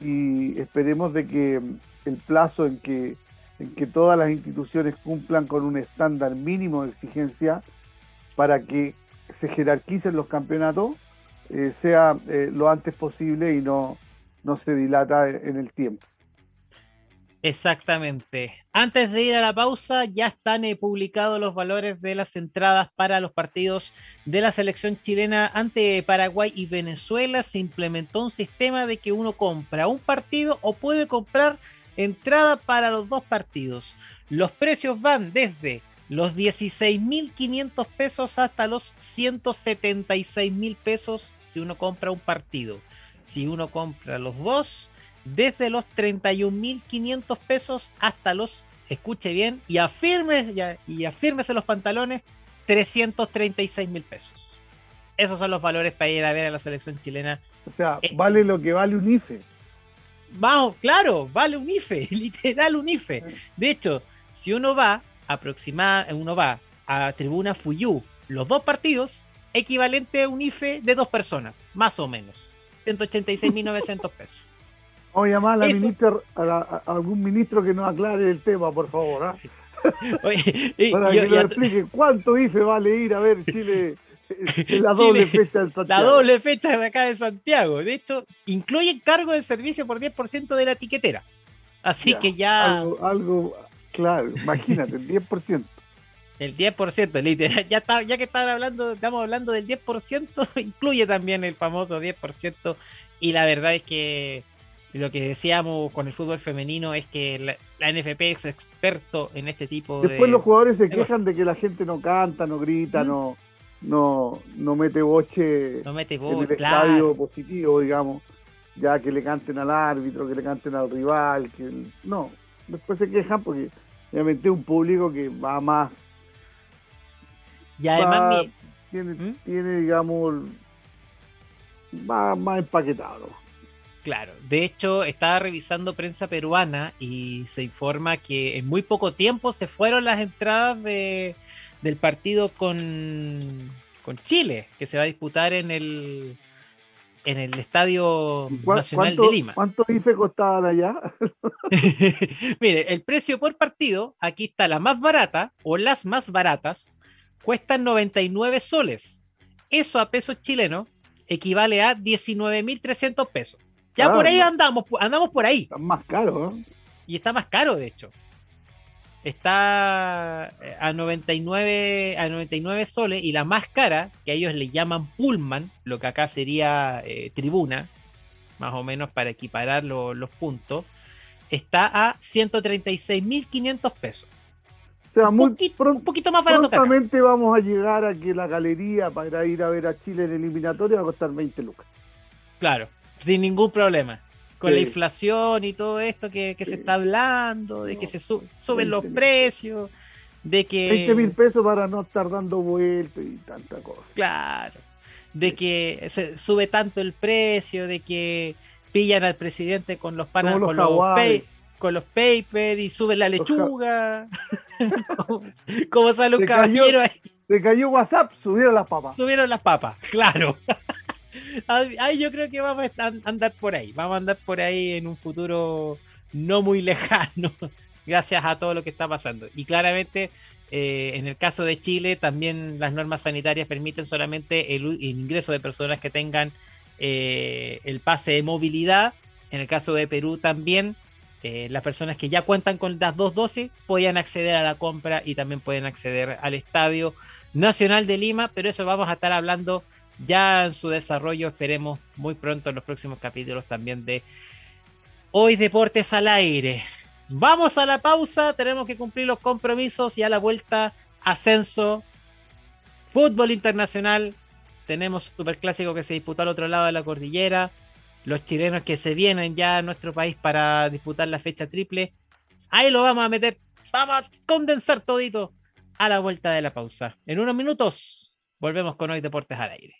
y esperemos de que el plazo en que, en que todas las instituciones cumplan con un estándar mínimo de exigencia para que se jerarquicen los campeonatos eh, sea eh, lo antes posible y no, no se dilata en el tiempo. Exactamente. Antes de ir a la pausa, ya están eh, publicados los valores de las entradas para los partidos de la selección chilena ante Paraguay y Venezuela. Se implementó un sistema de que uno compra un partido o puede comprar Entrada para los dos partidos. Los precios van desde los 16.500 pesos hasta los 176.000 pesos si uno compra un partido. Si uno compra los dos, desde los 31.500 pesos hasta los, escuche bien, y afirme, y afírmese los pantalones, 336.000 pesos. Esos son los valores para ir a ver a la selección chilena. O sea, vale lo que vale un IFE. Vamos, claro, vale un IFE, literal un IFE. De hecho, si uno va aproximada, uno va a Tribuna Fuyu, los dos partidos, equivalente a un IFE de dos personas, más o menos. 186.900 pesos. Vamos a llamar a, la ministra, a, algún ministro que nos aclare el tema, por favor. ¿ah? Para que nos explique cuánto IFE vale ir a ver Chile la doble fecha de Santiago. La doble fecha de acá de Santiago. De hecho, incluye cargo de servicio por 10% de la etiquetera. Así que ya. Algo, claro, imagínate, el 10%. El 10%, literal. Ya, está, ya que están hablando, estamos hablando del 10%, incluye también el famoso 10%. Y la verdad es que lo que decíamos con el fútbol femenino es que la, NFP es experto en este tipo de. Después los jugadores se quejan de que la gente no canta, no grita, no no, no mete boche en el estadio positivo, digamos, ya que le canten al árbitro, que le canten al rival, que no, después se quejan porque obviamente es un público que va más y además tiene, ¿Mm? tiene, digamos, va más empaquetado. Claro, de hecho estaba revisando prensa peruana y se informa que en muy poco tiempo se fueron las entradas de, del partido con, con Chile, que se va a disputar en el en el Estadio Nacional de Lima. ¿Cuántos IFE costaban allá? Mire, el precio por partido, aquí está la más barata o las más baratas, cuestan 99 soles. Eso a pesos chilenos equivale a 19.300 pesos. Ya por ahí andamos, andamos por ahí. Está más caro, ¿eh? Y está más caro, de hecho está eh, a 99, a 99 soles y la más cara, que ellos le llaman Pullman, lo que acá sería eh, tribuna, más o menos para equiparar los puntos, está a 136.500 pesos. O sea, muy un poquito más barato. Prontamente vamos a llegar a que la galería para ir a ver a Chile en eliminatoria va a costar 20 lucas. Claro, sin ningún problema. Con la inflación y todo esto que, se está hablando, de que se suben los precios, de que... 20 mil pesos para no estar dando vueltas y tanta cosa. Claro, de que se sube tanto el precio, de que pillan al presidente con los panas, con los, con los papers y suben la lechuga. como, sale un caballero ahí. Se cayó WhatsApp, subieron las papas. Subieron las papas, claro. Ahí yo creo que vamos a andar por ahí. Vamos a andar por ahí en un futuro no muy lejano, gracias a todo lo que está pasando. Y claramente, eh, en el caso de Chile, también las normas sanitarias permiten solamente el, ingreso de personas que tengan eh, el pase de movilidad. En el caso de Perú también eh, las personas que ya cuentan con las dos dosis pueden acceder a la compra y también pueden acceder al Estadio Nacional de Lima, pero eso vamos a estar hablando ya en su desarrollo, esperemos muy pronto en los próximos capítulos también de Hoy Deportes al Aire. Vamos a la pausa, tenemos que cumplir los compromisos y a la vuelta ascenso, fútbol internacional, tenemos Superclásico que se disputó al otro lado de la cordillera, los chilenos que se vienen ya a nuestro país para disputar la fecha triple. Ahí lo vamos a meter, vamos a condensar todito a la vuelta de la pausa. En unos minutos volvemos con Hoy Deportes al Aire.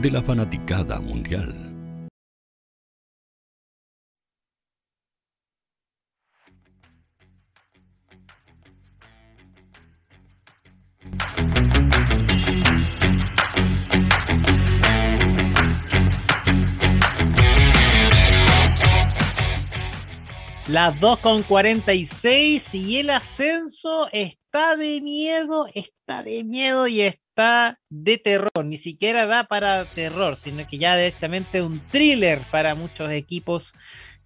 de la fanaticada mundial. Las 2 con 46 y el ascenso está de miedo, está de miedo y está de terror. Ni siquiera da para terror, sino que ya derechamente un thriller para muchos equipos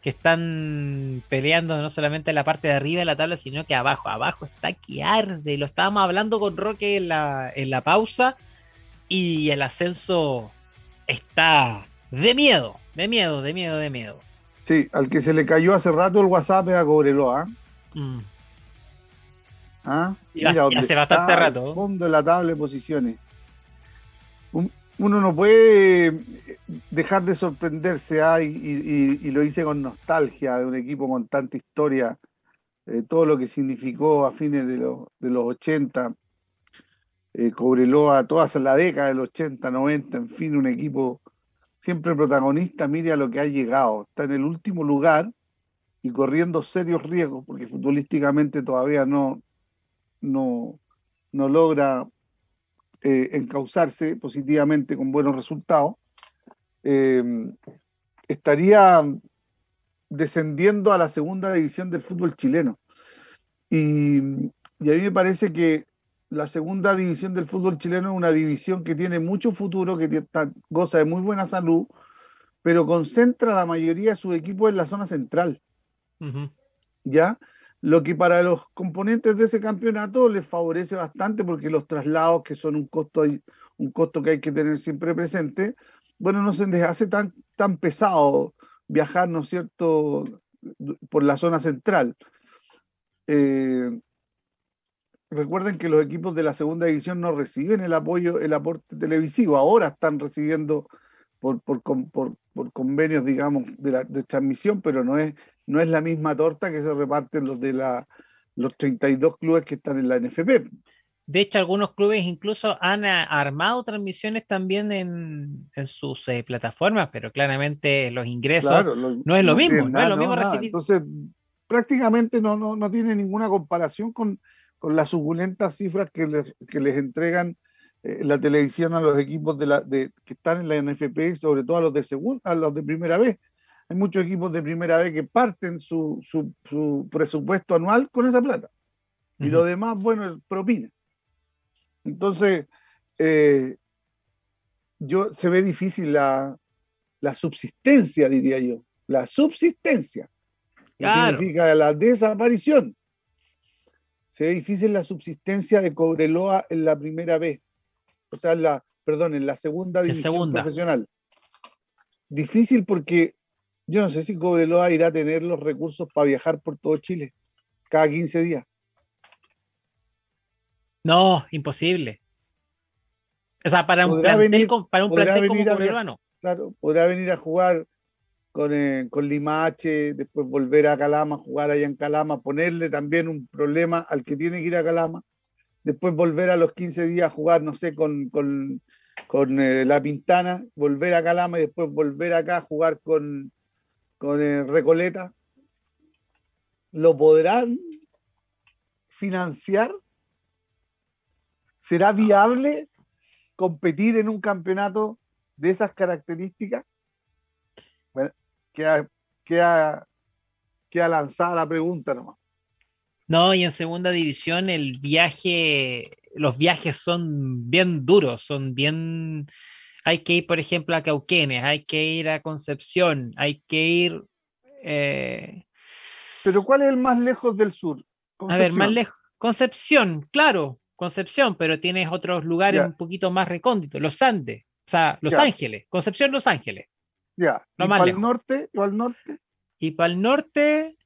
que están peleando no solamente en la parte de arriba de la tabla, sino que abajo. Abajo está que arde. Lo estábamos hablando con Roque en la, en la pausa y el ascenso está de miedo, de miedo, de miedo, de miedo. Sí, al que se le cayó hace rato el WhatsApp es a Cobreloa. Mm. ¿Ah? Y hace bastante rato. fondo de la tabla de posiciones. Un- Uno no puede dejar de sorprenderse, ¿ah? y, y- y lo hice con nostalgia de un equipo con tanta historia, eh, todo lo que significó a fines de, los de los 80, eh, Cobreloa, toda la década del 80, 90, en fin, un equipo siempre protagonista, mire a lo que ha llegado. Está en el último lugar y corriendo serios riesgos, porque futbolísticamente todavía no, no, no logra eh, encauzarse positivamente con buenos resultados. Eh, estaría descendiendo a la segunda división del fútbol chileno. Y, y a mí me parece que la segunda división del fútbol chileno es una división que tiene mucho futuro, que está- goza de muy buena salud, pero concentra la mayoría de sus equipos en la zona central. ¿ya? Lo que para los componentes de ese campeonato les favorece bastante porque los traslados, que son un costo, un costo que hay que tener siempre presente, bueno, no se les hace tan, tan pesado viajar, ¿no es cierto?, por la zona central. Eh, recuerden que los equipos de la segunda división no reciben el apoyo, el aporte televisivo, ahora están recibiendo por, por, por, por convenios, digamos, de, la, de transmisión, pero no es, no es la misma torta que se reparten los de la, los 32 clubes que están en la NFP. De hecho, algunos clubes incluso han armado transmisiones también en, en sus eh, plataformas, pero claramente los ingresos no es lo mismo, no, es lo mismo recibir. Entonces, prácticamente no, no, no tiene ninguna comparación con, con las suculentas cifras que les, que les entregan eh, la televisión a los equipos de la, de, que están en la NFP, sobre todo a los de segunda, a los de primera vez. Hay muchos equipos de primera vez que parten su, su, su presupuesto anual con esa plata. Y lo demás, bueno, es propina. Entonces, eh, yo, se ve difícil la, la, subsistencia, diría yo. La subsistencia. Que significa la desaparición. Se ve difícil la subsistencia de Cobreloa en la primera vez. O sea, en la, perdón, en la segunda división profesional. Difícil porque yo no sé si Cobreloa irá a tener los recursos para viajar por todo Chile cada 15 días. No, imposible. O sea, para un plantel, para un plantel como Cobreloa no. Claro, podrá venir a jugar con, eh, con, Limache, después volver a Calama, jugar allá en Calama, ponerle también un problema al que tiene que ir a Calama, después volver a los 15 días a jugar, no sé, con, con, con eh, La Pintana, volver a Calama y después volver acá a jugar con, con Recoleta. ¿Lo podrán financiar? ¿Será viable competir en un campeonato de esas características? Bueno, queda, queda, queda lanzada la pregunta nomás. No, y en segunda división el viaje, los viajes son bien duros, son bien... Hay que ir, por ejemplo, a Cauquenes, hay que ir a Concepción, hay que ir... Eh, Pero ¿cuál es el más lejos del sur? A ver, más lejos. Concepción, claro, Concepción, pero tienes otros lugares un poquito más recónditos, los Andes, o sea, Los Ángeles, Concepción, Los Ángeles. Ya, ¿y para el norte? ¿Y para el norte? Y para el norte...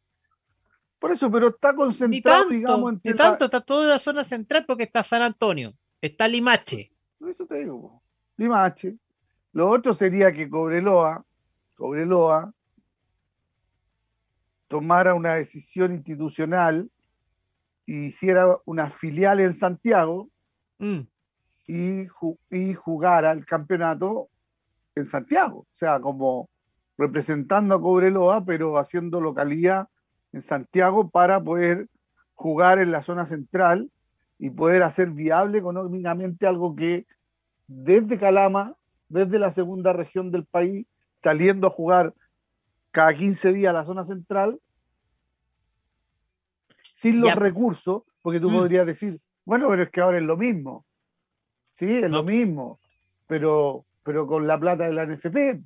Por eso, pero está concentrado, digamos, entre tanto, está toda la zona central porque está San Antonio, está Limache. Eso te digo, Limache. Lo otro sería que Cobreloa, Cobreloa tomara una decisión institucional hiciera una filial en Santiago mm. y, y jugara el campeonato en Santiago, o sea, como representando a Cobreloa, pero haciendo localidad en Santiago para poder jugar en la zona central y poder hacer viable económicamente algo que desde Calama, desde la segunda región del país, saliendo a jugar cada 15 días a la zona central, sin los recursos, porque tú mm. podrías decir, bueno, pero es que ahora es lo mismo. Sí, es lo mismo, pero, pero con la plata de la NFP.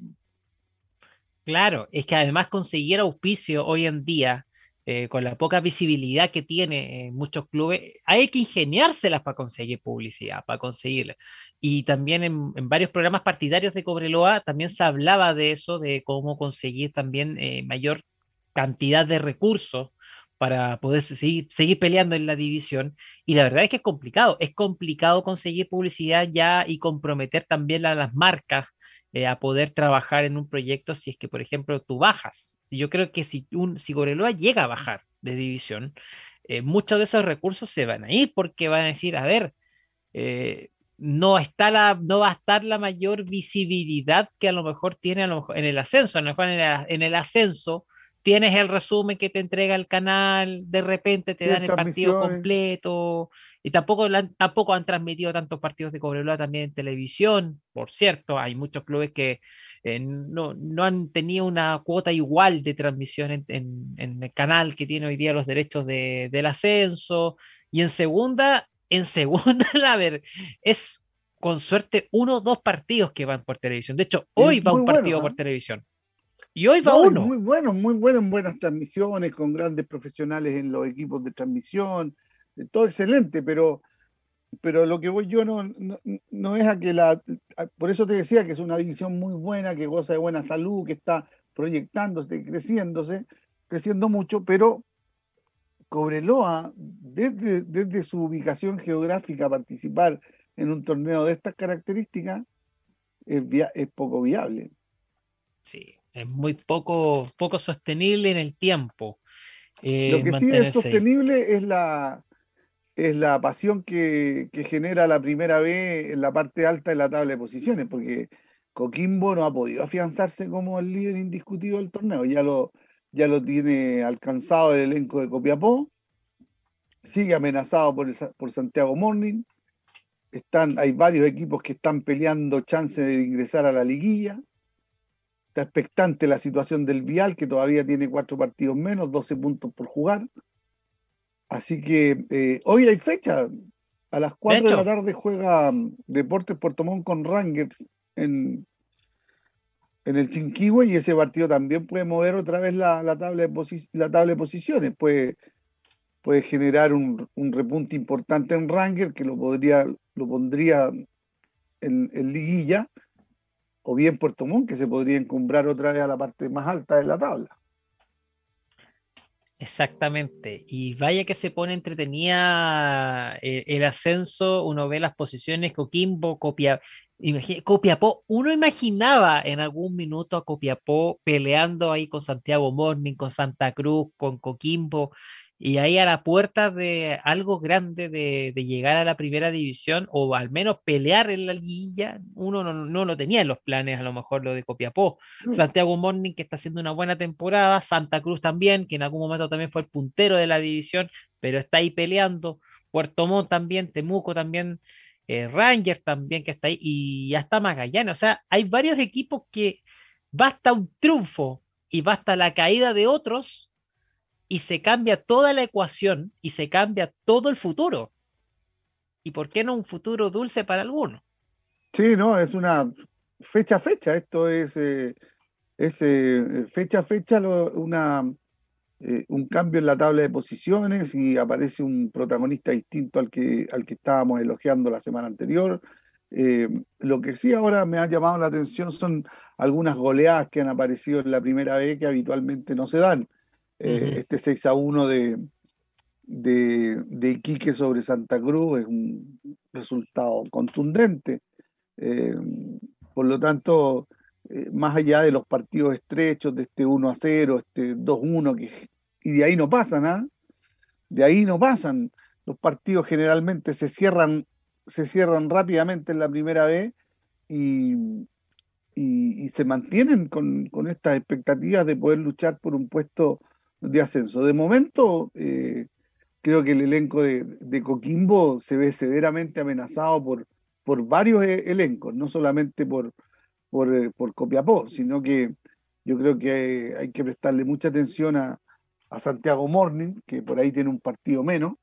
Claro, es que además conseguir auspicio hoy en día, eh, con la poca visibilidad que tiene en muchos clubes, hay que ingeniárselas para conseguir publicidad, para conseguirla. Y también en, varios programas partidarios de Cobreloa también se hablaba de eso, de cómo conseguir también eh, mayor cantidad de recursos para poder seguir, seguir peleando en la división. Y la verdad es que es complicado, es complicado conseguir publicidad ya y comprometer también a las marcas eh, a poder trabajar en un proyecto si es que, por ejemplo, tú bajas. Yo creo que si, un, si Cobreloa llega a bajar de división, eh, muchos de esos recursos se van a ir porque van a decir, a ver, eh, no, está la, no va a estar la mayor visibilidad que a lo mejor tiene en el ascenso, a lo mejor en el ascenso tienes el resumen que te entrega el canal, de repente te dan el partido completo, y tampoco, tampoco han transmitido tantos partidos de Cobreloa también en televisión, por cierto, hay muchos clubes que eh, no, han tenido una cuota igual de transmisión en, el canal que tiene hoy día los derechos del ascenso, y en segunda, en segunda, a ver, es con suerte uno o dos partidos que van por televisión. De hecho, hoy va un partido por ¿eh? televisión. Y hoy va uno. Muy bueno, muy bueno en buenas transmisiones, con grandes profesionales en los equipos de transmisión, todo excelente, pero pero lo que voy yo no, no, es a que la. por eso te decía que es una división muy buena, que goza de buena salud, que está proyectándose, creciéndose, creciendo mucho, pero Cobreloa, desde, desde su ubicación geográfica, participar en un torneo de estas características es, es poco viable. Sí, es muy poco, poco sostenible en el tiempo. Eh, Lo que sí es sostenible es la, es la pasión que, genera la primera vez en la parte alta de la tabla de posiciones, porque Coquimbo no ha podido afianzarse como el líder indiscutido del torneo, ya lo, ya lo tiene alcanzado el elenco de Copiapó, sigue amenazado por, por Santiago Morning, están, hay varios equipos que están peleando chance de ingresar a la liguilla, está expectante la situación del Vial, que todavía tiene cuatro partidos menos, 12 puntos por jugar, Así que eh, hoy hay fecha. A las 4 de, la tarde juega mm, Deportes Puerto Montt con Rangers en, en el Chinquihue y ese partido también puede mover otra vez la, tabla, de la tabla de posiciones. Puede, puede generar un, repunte importante en Rangers que lo, podría, lo pondría en, en, liguilla o bien Puerto Montt que se podría encumbrar otra vez a la parte más alta de la tabla. Exactamente. Y vaya que se pone entretenida eh, el, ascenso, uno ve las posiciones, Coquimbo, Copia, Copiapó, uno imaginaba en algún minuto a Copiapó peleando ahí con Santiago Morning, con Santa Cruz, con Coquimbo, y ahí a la puerta de algo grande de, llegar a la primera división o al menos pelear en la liguilla, uno no, lo tenía en los planes, a lo mejor lo de Copiapó. Mm. Santiago Morning que está haciendo una buena temporada, Santa Cruz también, que en algún momento también fue el puntero de la división, pero está ahí peleando, Puerto Montt también, Temuco también, eh, Rangers también que está ahí, y ya está Magallanes, o sea, hay varios equipos que basta un triunfo y basta la caída de otros y se cambia toda la ecuación y se cambia todo el futuro. ¿Y por qué no un futuro dulce para algunos? Sí, no, es una fecha a fecha. Esto es, eh, eh, fecha a fecha una, eh, un cambio en la tabla de posiciones y aparece un protagonista distinto al que, al que estábamos elogiando la semana anterior. lo que sí ahora me ha llamado la atención son algunas goleadas que han aparecido en la primera vez que habitualmente no se dan. Este 6 a 1 de, de, Iquique sobre Santa Cruz es un resultado contundente. Eh, por lo tanto, eh, más allá de los partidos estrechos, de este 1 a 0, este 2 1, que, y de ahí no pasan, ¿ah? De ahí no pasan. Los partidos generalmente se cierran, se cierran rápidamente en la primera vez y, y, se mantienen con, con, estas expectativas de poder luchar por un puesto de ascenso. De momento, eh, creo que el elenco de, Coquimbo se ve severamente amenazado por, por varios e, elencos, no solamente por, eh, por, Copiapó, sino que yo creo que hay, que prestarle mucha atención a, Santiago Morning, que por ahí tiene un partido menos.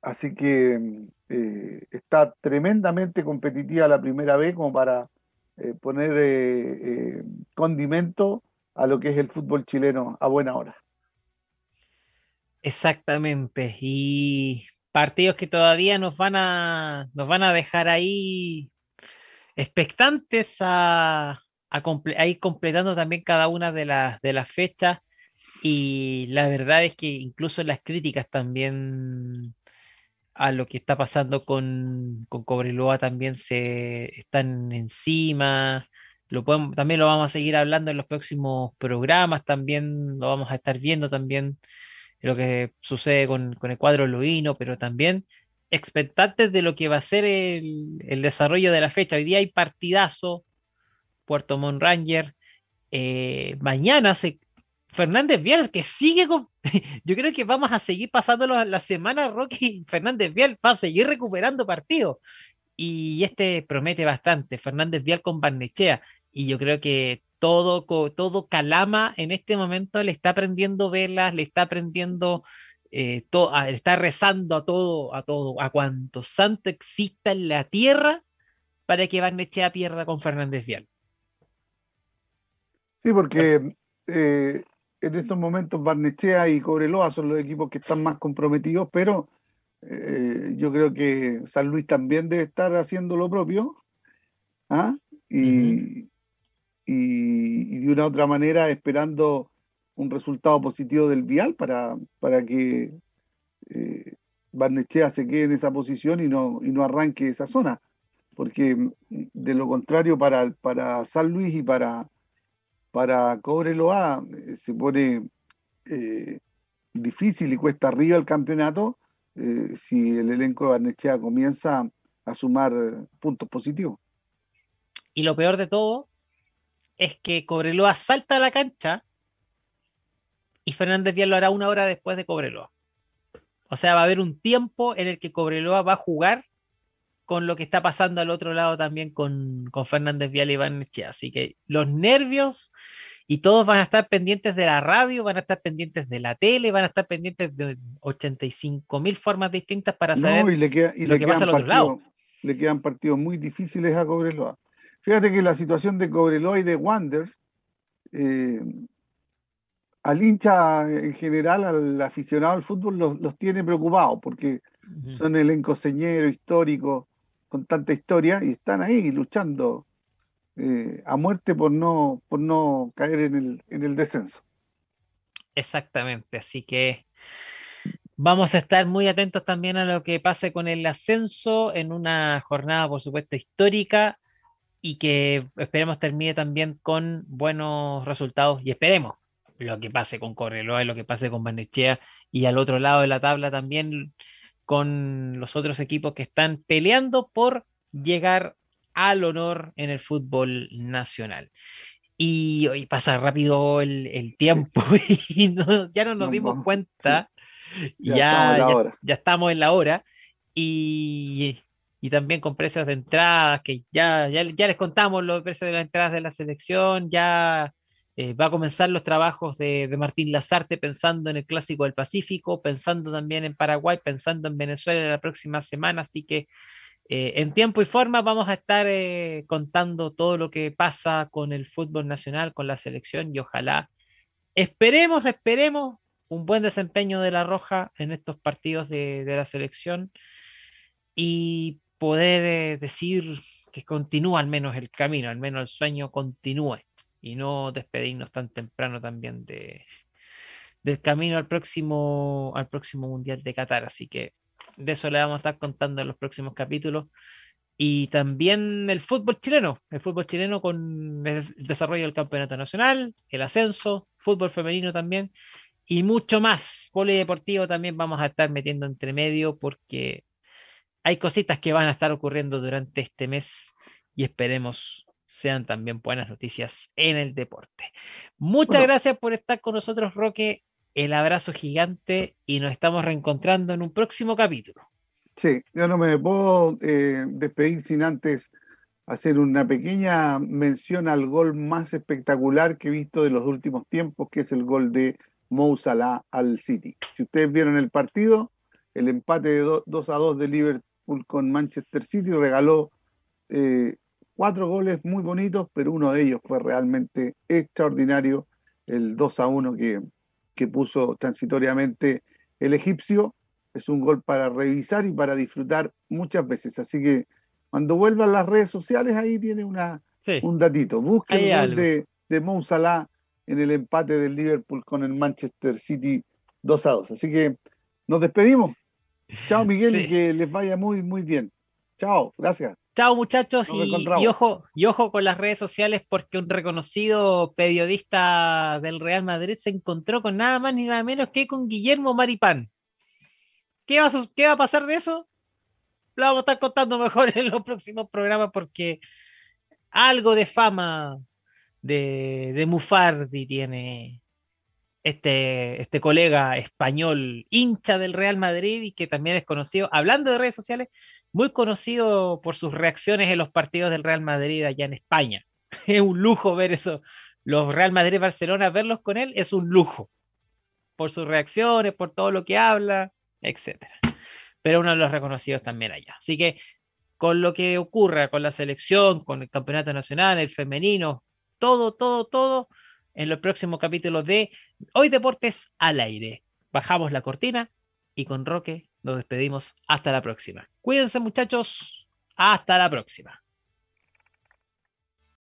Así que eh, está tremendamente competitiva la primera vez como para poner condimento a lo que es el fútbol chileno a buena hora. Exactamente. Y partidos que todavía nos van a, nos van a dejar ahí expectantes a, ir completando también cada una de las, de las fechas. Y la verdad es que incluso las críticas también a lo que está pasando con, con Cobreloa también se están encima. Lo también lo vamos a seguir hablando en los próximos programas, también lo vamos a estar viendo también lo que sucede con, el cuadro Luino, pero también expectantes de lo que va a ser el, desarrollo de la fecha. Hoy día hay partidazo, Puerto Montt Ranger. Eh, mañana se, Fernández Vial, que sigue con. Yo creo que vamos a seguir pasando la semana, Rocky. Fernández Vial va a seguir recuperando partidos. Y este promete bastante. Fernández Vial con Barnechea. Y yo creo que todo, todo Calama en este momento le está prendiendo velas, le está prendiendo, eh, está rezando a todo, a todo, a cuanto santo exista en la tierra para que Barnechea pierda con Fernández Vial. Sí, porque eh, en estos momentos Barnechea y Cobreloa son los equipos que están más comprometidos, pero eh, yo creo que San Luis también debe estar haciendo lo propio. ¿ah? Y, y, de una u otra manera esperando un resultado positivo del Vial para, para que eh, Barnechea se quede en esa posición y no, y no arranque esa zona. Porque mm, de lo contrario, para, para San Luis y para, para Cobreloa eh, se pone eh, difícil y cuesta arriba el campeonato eh, si el elenco de Barnechea comienza a sumar puntos positivos. Y lo peor de todo es que Cobreloa salta a la cancha y Fernández Vial lo hará una hora después de Cobreloa. O sea, va a haber un tiempo en el que Cobreloa va a jugar con lo que está pasando al otro lado también con, con Fernández Vial y Iván Así que los nervios y todos van a estar pendientes de la radio, van a estar pendientes de la tele, van a estar pendientes de 85 mil formas distintas para saber y le lo que pasa al otro lado. Le quedan partidos muy difíciles a Cobreloa. Fíjate que la situación de Cobreloa y de Wanders, eh, al hincha en general, al aficionado al fútbol, los, tiene preocupados porque son elenco señero, histórico, con tanta historia y están ahí luchando eh, a muerte por no, por no caer en el, en el descenso. Exactamente, así que vamos a estar muy atentos también a lo que pase con el ascenso en una jornada, por supuesto, histórica y que esperemos termine también con buenos resultados y esperemos lo que pase con Correloa, lo que pase con Manechea y al otro lado de la tabla también con los otros equipos que están peleando por llegar al honor en el fútbol nacional. Y hoy pasa rápido el, tiempo y ya no nos dimos cuenta. Ya, ya, ya, estamos en la hora. Y y también con precios de entradas, que ya, ya, les contamos los precios de las entradas de la selección, ya eh, va a comenzar los trabajos de, Martín Lazarte pensando en el Clásico del Pacífico, pensando también en Paraguay, pensando en Venezuela la próxima semana, así que eh, en tiempo y forma vamos a estar eh, contando todo lo que pasa con el fútbol nacional, con la selección y ojalá esperemos, esperemos un buen desempeño de la Roja en estos partidos de, de la selección. Y poder eh, decir que continúa al menos el camino, al menos el sueño continúe y no despedirnos tan temprano también de, del camino al próximo, al próximo Mundial de Qatar. Así que de eso le vamos a estar contando en los próximos capítulos. Y también el fútbol chileno, el fútbol chileno con el desarrollo del campeonato nacional, el ascenso, fútbol femenino también, y mucho más. Polideportivo también vamos a estar metiendo entre medio porque hay cositas que van a estar ocurriendo durante este mes y esperemos sean también buenas noticias en el deporte. Muchas gracias por estar con nosotros, Roque. El abrazo gigante y nos estamos reencontrando en un próximo capítulo. Sí, yo no me puedo eh, despedir sin antes hacer una pequeña mención al gol más espectacular que he visto de los últimos tiempos, que es el gol de Mou Salah al City. Si ustedes vieron el partido, el empate de 2 a 2 de Liverpool con Manchester City, regaló eh, cuatro goles muy bonitos, pero uno de ellos fue realmente extraordinario, el 2 a 1 que, que puso transitoriamente el egipcio. Es un gol para revisar y para disfrutar muchas veces. Así que cuando vuelvan las redes sociales, ahí tiene una, un datito. Busquen el gol de, de Salah en el empate del Liverpool con el Manchester City 2 a 2. Así que nos despedimos. Chao, Miguel, y que les vaya muy, muy bien. Chao, gracias. Chao, muchachos, y, ojo, y ojo con las redes sociales porque un reconocido periodista del Real Madrid se encontró con nada más ni nada menos que con Guillermo Maripán. ¿Qué va a, qué va a pasar de eso? Lo vamos a estar contando mejor en los próximos programas porque algo de fama de, de Mufardi tiene, este, este colega español, hincha del Real Madrid y que también es conocido, hablando de redes sociales, muy conocido por sus reacciones en los partidos del Real Madrid allá en España. Es un lujo ver eso. Los Real Madrid-Barcelona, verlos con él es un lujo. Por sus reacciones, por todo lo que habla, etc. Pero uno de los reconocidos también allá. Así que con lo que ocurra con la selección, con el campeonato nacional, el femenino, todo, todo, todo, en los próximos capítulos de Hoy Deportes al aire. Bajamos la cortina y con Roque nos despedimos hasta la próxima. Cuídense muchachos, hasta la próxima.